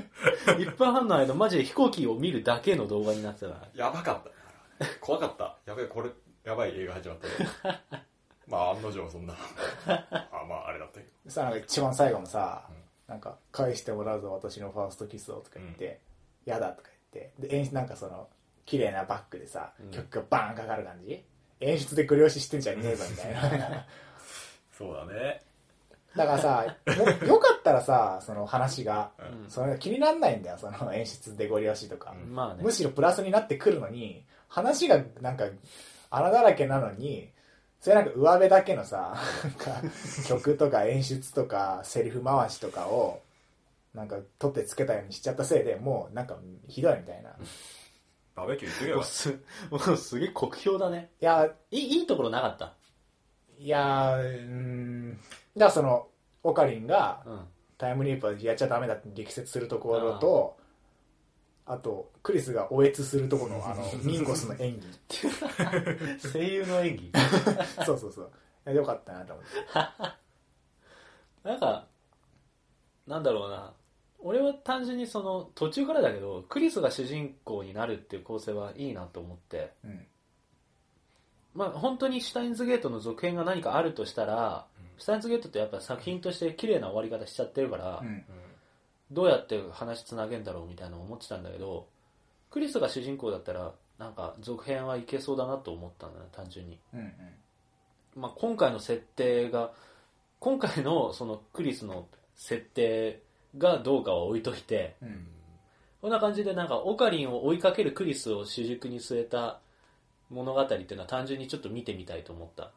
[laughs] 1分半の間マジで飛行機を見るだけの動画になってたから。やばかった。怖かった。やべえこれやばい映画始まった。ね [laughs] まあ案の定そんな。あまああれだったけど。さなんか一番最後もさ、なんか「返してもらうぞ私のファーストキスを」とか言って「やだ」とか言って。で演出なんかその綺麗なバックでさ、うん。曲がバーンかかる感じ？演出でクリ押ししてんじゃねえぞみたいな。そうだね。だからさもよかったらさその話が、うん。それ気になんないんだよその演出でゴリ押しとか、うん。まあね。むしろプラスになってくるのに話がなんか穴だらけなのにそれなんか上辺だけのさなんか曲とか演出とかセリフ回しとかをなんか取ってつけたようにしちゃったせいでもうなんかひどいみたいな。いバーベキュー行ってけよもうすもうすげえ酷評だね。やいいいいところなかった？いやーうーんだからそのオカリンがうん。タイムリープはやっちゃダメだって力説するところとあとクリスがおえつするところのあのミンゴスの演技。[laughs] 声優の演技？[laughs] そうそうそう。よかったなと思って。[laughs] なんかなんだろうな。俺は単純にその途中からだけどクリスが主人公になるっていう構成はいいなと思って。うん。まあ本当にシュタインズゲートの続編が何かあるとしたら、シュタインズゲートってやっぱ作品として綺麗な終わり方しちゃってるから、うんどうやって話つなげんだろうみたいなの思ってたんだけどクリスが主人公だったらなんか続編はいけそうだなと思ったんだね単純に、うんうん。まあ、今回の設定が今回のそのクリスの設定がどうかは置いといてうん。こんな感じでなんかオカリンを追いかけるクリスを主軸に据えた物語っていうのは単純にちょっと見てみたいと思った。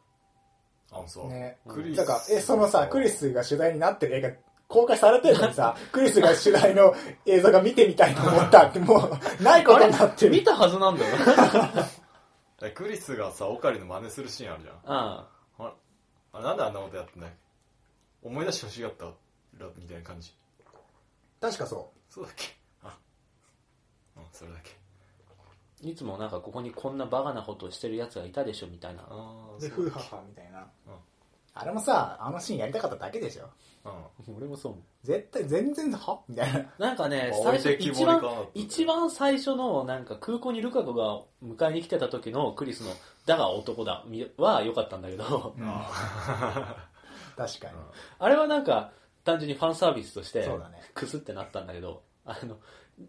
あそう、ね。クリスだからえそのさクリスが主題になってる映画公開されてるのにさクリスが主題の映像が見てみたいと思った。ってもうないことになってる。見たはずなんだよクリスがさオカリの真似するシーンあるじゃん。あああなんであんなことやってない思い出してほしかったらみたいな感じ。確かそそうだっけ？あうんそれだけ。いつもなんかここにこんなバカなことをしてるやつがいたでしょみたいな。でフーハハみたいな、うんあれもさあのシーンやりたかっただけでしょ。うん。俺もそう思絶対全然は？みたいな。うなんかねあ最初一番一番最初のなんか空港にルカ子が迎えに来てた時のクリスの「だが男だ」は良かったんだけど。うん。あ確かに、あれはなんか単純にファンサービスとしてそうだね。クスってなったんだけどあの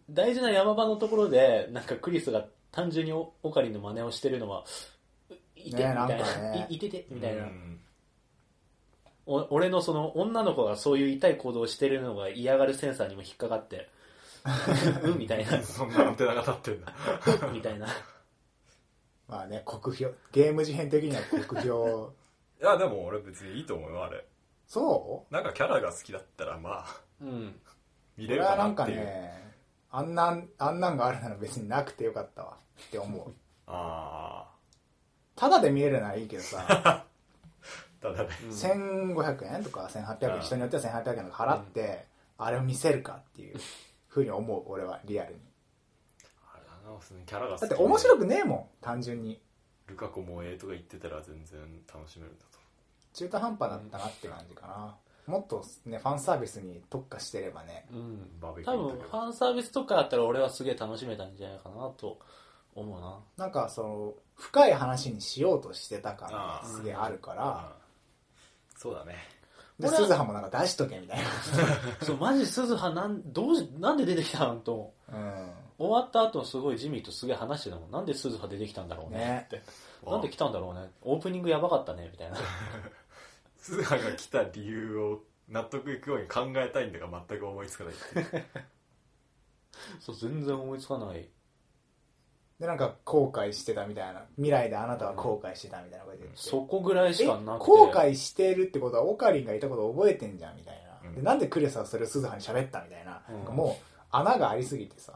大事な山場のところでなんかクリスが単純にオオカリンの真似をしてるのは「いて」みねたいな。なんかね。いいてて」みたいな、うん。お俺のその女の子がそういう痛い行動をしてるのが嫌がるセンサーにも引っかかって [laughs] うんみたいな。そんなアンテナが立ってんだ。[laughs] みたいな。まあね酷評ゲーム事変的には酷評。[laughs] いやでも俺別にいいと思うよあれ。そなんかキャラが好きだったらまあうん。う見れるかかなっていう。ねあんなんあんなんがあるなら別になくてよかったわって思う。あただで見れるならいいけどさ。あただね1500円とか1800円人によっては1800円とか払って、あれを見せるかっていうふうに思う俺はリアルに。あれだな普通にキャラが好きだって面白くねえもん単純に。ルカ子もええとか言ってたら全然楽しめるんだと。中途半端だったなって感じかな、もっとねファンサービスに特化してればね。うんバーベキュ多分ファンサービスとかあったら俺はすげえ楽しめたんじゃないかなと思うな。なんかその深い話にしようとしてた感がすげえあるからうんそうだね。で俺は。鈴葉もなんか出しとけみたい [laughs] そうマジ鈴葉なんどうしなんで出てきたんと。思うん。終わった後すごいジミーとすげえ話してたもん。なんで鈴葉出てきたんだろうね。ね。って。なんで来たんだろうね。オープニングやばかったねみたいな。[laughs] 鈴葉が来た理由を納得いくように考えたいんだが全く思いつかない [laughs] そう全然思いつかないでなんか後悔してたみたいな。未来であなたは後悔してたみたいなこと言って。そこぐらいしえかなくて。後悔してるってことはオカリンがいたことを覚えてんじゃんみたいな、うん。でなんでクレスはそれを鈴葉に喋ったみたいな,、うん。なもう穴がありすぎてさ。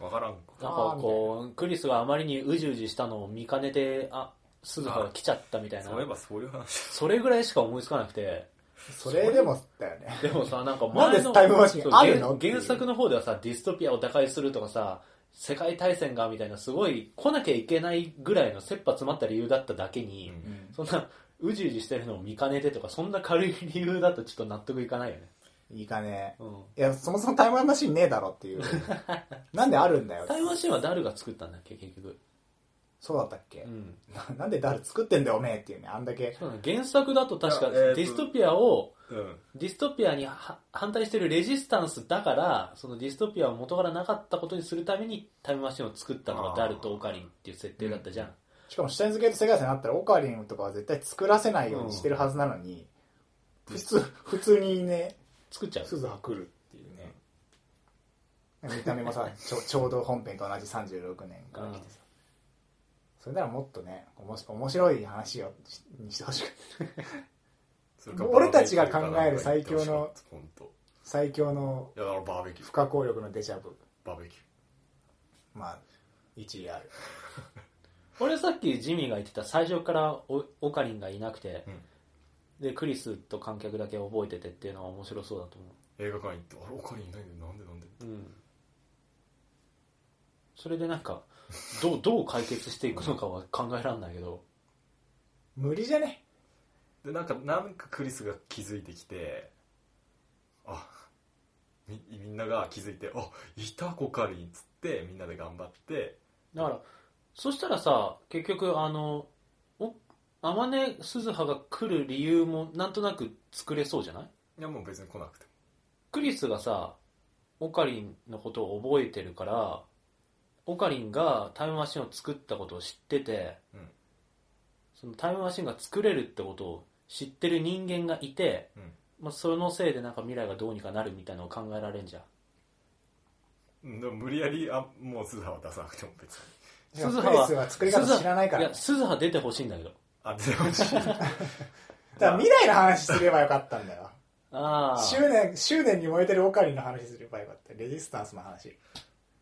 分からん。なんかこうクリスがあまりにうじうじしたのを見かねてあ鈴葉が来ちゃったみたいな。そういえばそういう話。それぐらいしか思いつかなくて。それでもだよね。でもさなんかなんで前のタイムマシンあるの？原原作の方ではさディストピアを打開するとかさ世界大戦がみたいなすごい来なきゃいけないぐらいの切羽詰まった理由だっただけに、うん。そんなうじうじしてるのを見かねてとかそんな軽い理由だとちょっと納得いかないよね、いいかね。うん、いやそもそもタイムマシンねえだろっていう。[laughs] なんであるんだよ。タイムマシンはダルが作ったんだっけ結局、そうだったっけ、うん、ななんで誰作ってんだよおめえっていうねあんだけ。原作だと確かディストピアをうん。ディストピアには反対してるレジスタンスだからそのディストピアを元からなかったことにするためにタイムマシンを作ったのがダルとオカリンっていう設定だったじゃん、しかもシュタインズゲート世界線になったらオカリンとかは絶対作らせないようにしてるはずなのに、普通普通にね作っちゃう。鈴葉来るっていうね。見た目もさちょ [laughs] ちょうど本編と同じ36年から来てさ、それならもっとねおもし面白い話をしにしてほしく。[laughs] それか俺たちが考える最強の最強のいやだからバーベキュー。不可抗力のデジャブ。バーベキュまあ一理ある。[laughs] 俺さっきジミーが言ってた最初からオオカリンがいなくて、でクリスと観客だけ覚えててっていうのは面白そうだと思ー映画館行ってあれ他にいないんだよ。なんでなんで？ううん。それでなんかどう [laughs] どう解決していくのかは考えられないけど。無理じゃね？でなんかなんかクリスが気づいてきてあみみんなが気づいてあいたコカリンっつってみんなで頑張って。だからそしたらさ結局あのお天音鈴葉が来る理由もなんとなく作れそうじゃない？いやもう別に来なくても。クリスがさオカリンのことを覚えてるからオカリンがタイムマシンを作ったことを知ってて、うん。そのタイムマシンが作れるってことを知ってる人間がいて、うん。まあ、そのせいでなんか未来がどうにかなるみたいなのを考えられんじゃん。うんでも無理やりあもう鈴葉は出さなくても別に。いや鈴葉はクリスは作り方知らないから。いや鈴葉出てほしいんだけど。あ出てほしい。[laughs] だから未来の話すればよかったんだよ。ああ執念執念に燃えてるオカリンの話すればよかった。レジスタンスの話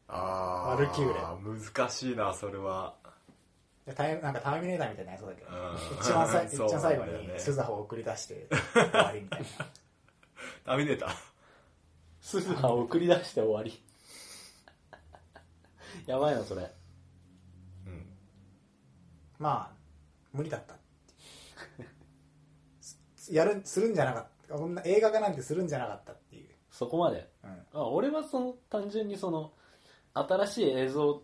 あワルキューレ難しいなそれは。でタイなんかターミネーターみたいになりそうだけど、うん。一番さい [laughs] 一番最後なんだよねに鈴葉を送り出して終わりみたいな。[laughs] ターミネーター。鈴葉を送り出して終わり。[laughs] やばいなそれ。うん。まあ無理だったっていう。すやるするんじゃなかった。こんな映画化なんてするんじゃなかったっていう、そこまで。うん、あ俺はその単純にその新しい映像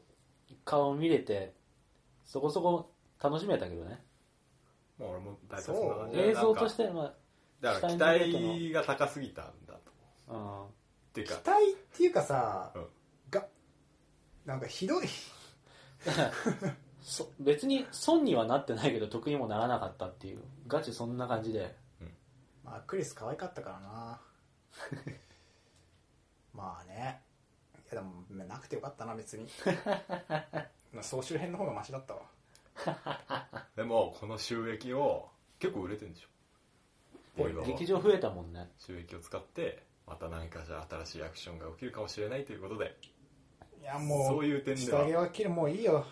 化を見れてそこそこ楽しめたけどね。もう俺も大体そんな感じ映像としてまだから期待が高すぎたんだとあ、っていうか。期待っていうかさ、うん。がなんかひどい。[laughs] うん、そ別に損にはなってないけど得にもならなかったっていう。ガチそんな感じで。まあクリス可愛かったからな。[laughs] まあねいやでもなくてよかったな別に。[laughs] まあ総集編の方がマシだったわ。でもこの収益を結構売れてるんでしょ。劇場増えたもんね。収益を使ってまた何かじゃあ新しいアクションが起きるかもしれないということで。いやもうそういう点では。下着は切るもういいよ。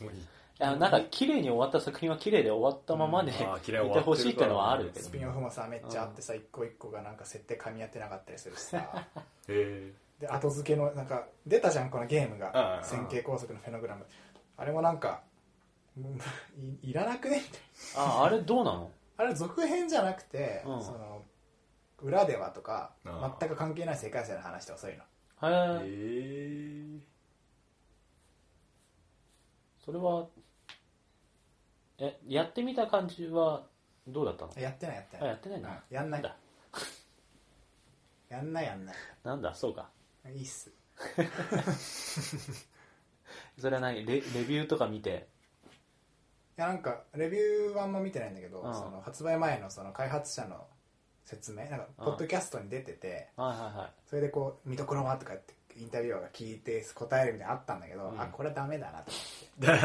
もういい [laughs] いやなんか綺麗に終わった作品は綺麗で終わったままで、うん。あー綺麗にいて終わってるほしいってのはあるけどスピンオフもさめっちゃあってさ一個一個がなんか設定噛み合ってなかったりするしさ。へえで後付けのなんか出たじゃんこのゲームうんがうん。線形高速のフェノグラム。あれもなんかうんいいらなくね？みたいああれどうなの？なあれ続編じゃなくて、うん。その裏ではとかあ全く関係ない世界線の話とかそういうの。へえそれはえやってみた感じはどうだったの？やってないやってあない。やってないんだうん。やんない。なんだ？やんないやんない。なんだ？そうか。いいっす。[laughs] それは何？レレビューとか見て？いやなんかレビューはあんま見てないんだけど、うん。その発売前のその開発者の説明？なんかうん。ポッドキャストに出てて、はいはいはい。それでこう見どころはとかってインタビュアーが聞いて答えるみたいなのあったんだけど、うん。あこれダメだなと思って。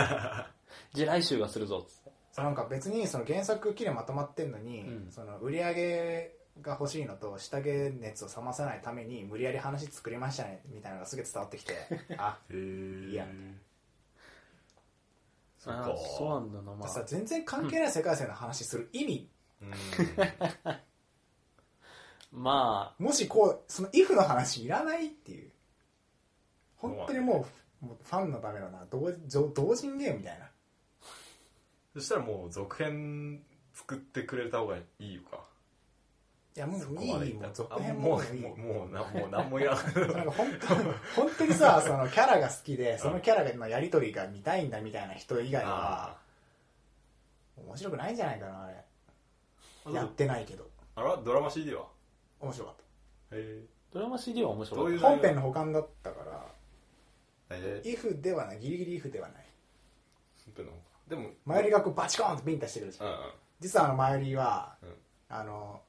地雷集がするぞ。っなんか別にその原作きれいまとまってんのに、うん。その売り上げが欲しいのと下着熱を冷まさないために無理やり話作りましたねみたいなのがすげえ伝わってきて [laughs] あへえいや。そっか。そうなんだなまさあ全然関係ない世界線の話する意味、うん。[laughs] まもしこうその if の話いらないっていう。本当にもうもうファンのためのな同同同人ゲームみたいなそしたらもう続編作ってくれた方がいいよか。いやもういいもういった続編あももい。いうもうもうなもう何もいらないなんか本当本当にさそのキャラが好きでそのキャラのやり取りが見たいんだみたいな人以外は面白くないんじゃないかなあれ。あやってないけど。あらドラマ CD は？面白かっへドラマ CD は面白かった。本編の保管だったからええ if ではないギリギリ if ではない。本当のでも前よりがこうバチコーンとビンタしてくるじゃん。うんうん。実はあの前よりは、うん。あの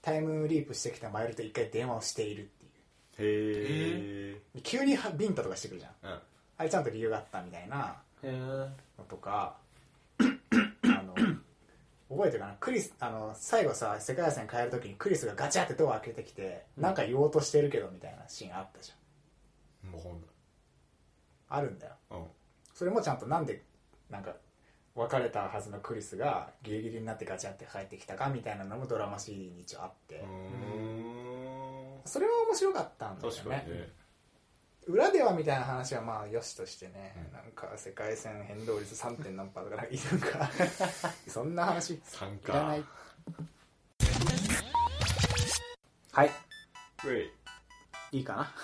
タイムリープしてきた前よりと一回電話をしているっていへえう急にはビンタとかしてくるじゃん。うん。あれちゃんと理由があったみたいな。のとかあの覚えてるかな？クリスあの最後さ世界線変える時にクリスがガチャってドア開けてきて、なんか言おうとしてるけどみたいなシーンあったじもうほんゃんあるんだよ。うんそれもちゃんとなんでなんか別れたはずのクリスがギリギリになってガチャって帰ってきたかみたいなのもドラマシーンに一応あって、うーん。それは面白かったんだよね。裏ではみたいな話はまあよしとしてね、うん。なんか世界線変動率 3. 点何パーとかなんか [laughs] そんな話。い参加らない。はい。ウェイいいかな？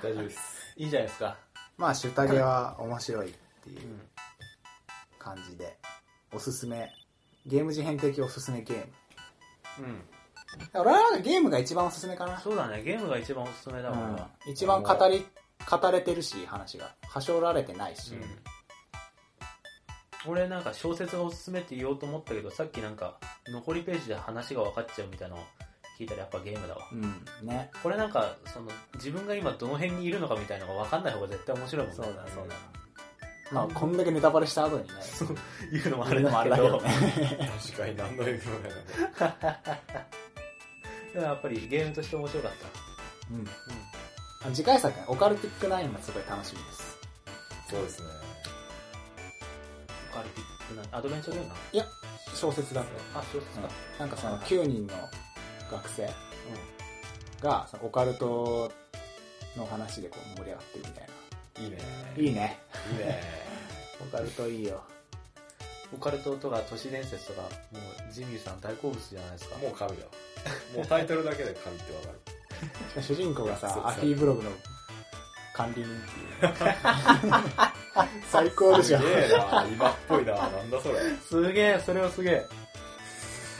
大丈夫です。いいじゃないですかまあシュタゲは面白いっていううん感じでおすすめゲーム事変的おすすめゲーム。うん。俺はゲームが一番おすすめかな。そうだね。ゲームが一番おすすめだもん。なうん一番語り語れてるし話が。はしょられてないし、俺なんか小説がおすすめって言おうと思ったけどさっきなんか残りページで話が分かっちゃうみたいな聞いたらやっぱゲームだわ。うん。ね。これなんかその自分が今どの辺にいるのかみたいなのが分かんない方が絶対面白いもんそうだそうだまあこんだけネタバレした後にね。言うのもああれでもあれだけどれだけどね。確かに何の意味もない。な [laughs] でもやっぱりゲームとして面白かっうん。たあの次回作ねオカルティックナインがすごい楽しみです。そうですね。オカルティックなアドベンチャーゲームなや小説だと、あ小説か。なんかその9人の学生がそのオカルトの話でこう盛り上がってるみたいいいね。ないいね。いいね。[laughs] オカルトいいよ。オカルトとか都市伝説とかもうジミーさん大好物じゃないですか。もう神だわもうタイトルだけで神ってわかる。主人公がさそうそう。アフィーブログの管理人っていう。[laughs] 最高でしょ。すげえな。今っぽいな。なんだそれ。すげえそれはすげえ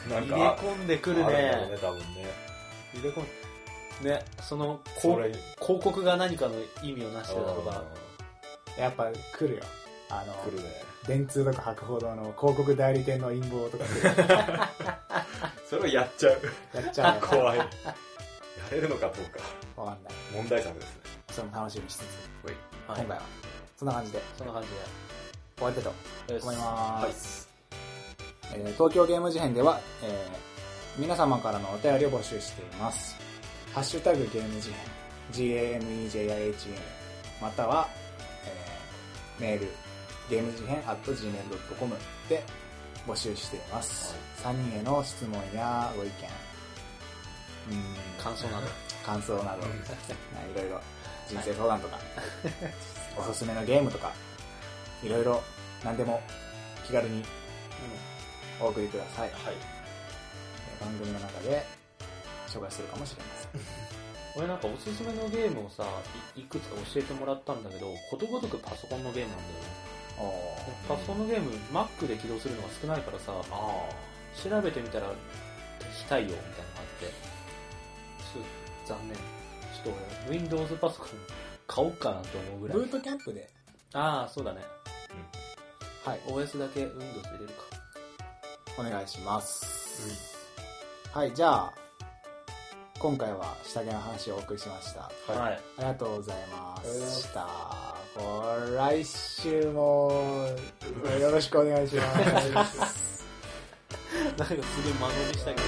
なん入れか込んでくるあるんだねろうね多分ね。入れ込んねそのこそうれ広告が何かの意味をなしてたとかやっぱ来るよ。あの来るね。電通とか博報堂の広告代理店の陰謀とか来る。[laughs] それをやっちゃう。やっちゃうね。[laughs] 怖い。やれるのかどうか。わかんない。問題作ですね。それも楽しみにしつつ、はい。今回は。そんな感じで。そんな感じ終わりたいとでです。思います、えー東京ゲーム事変では、えー皆様からのお便りを募集しています。ハッシュタグゲーム事変 GAMEJIHN または、えーメールゲーム事変 at gmail.com で募集しています、3人への質問やご意見。うん。感想など。感想など、いろいろ人生相談とか、おすすめのゲームとか、いろいろ何でも気軽にお送りください。はい。えー番組の中で紹介するかもしれません。[laughs] 俺なんかおすすめのゲームをさいいくつか教えてもらったんだけどことごとくパソコンのゲームなんだよね。パソコンのゲーム Mac で起動するのが少ないからさ調べてみたら非対応みたいなのがあって。ちょっと残念。ちょっと俺 Windows パソコン買おうかなと思うぐらい。ブートキャンプで、ああそうだね。はい、OS だけ Windows 入れるかお願いします。はい、じゃあ、今回は下着の話をお送りしました。はいはいありがとうございましした。こう来週もよろしくお願いします。[laughs] なんかすげえ間延びしたけど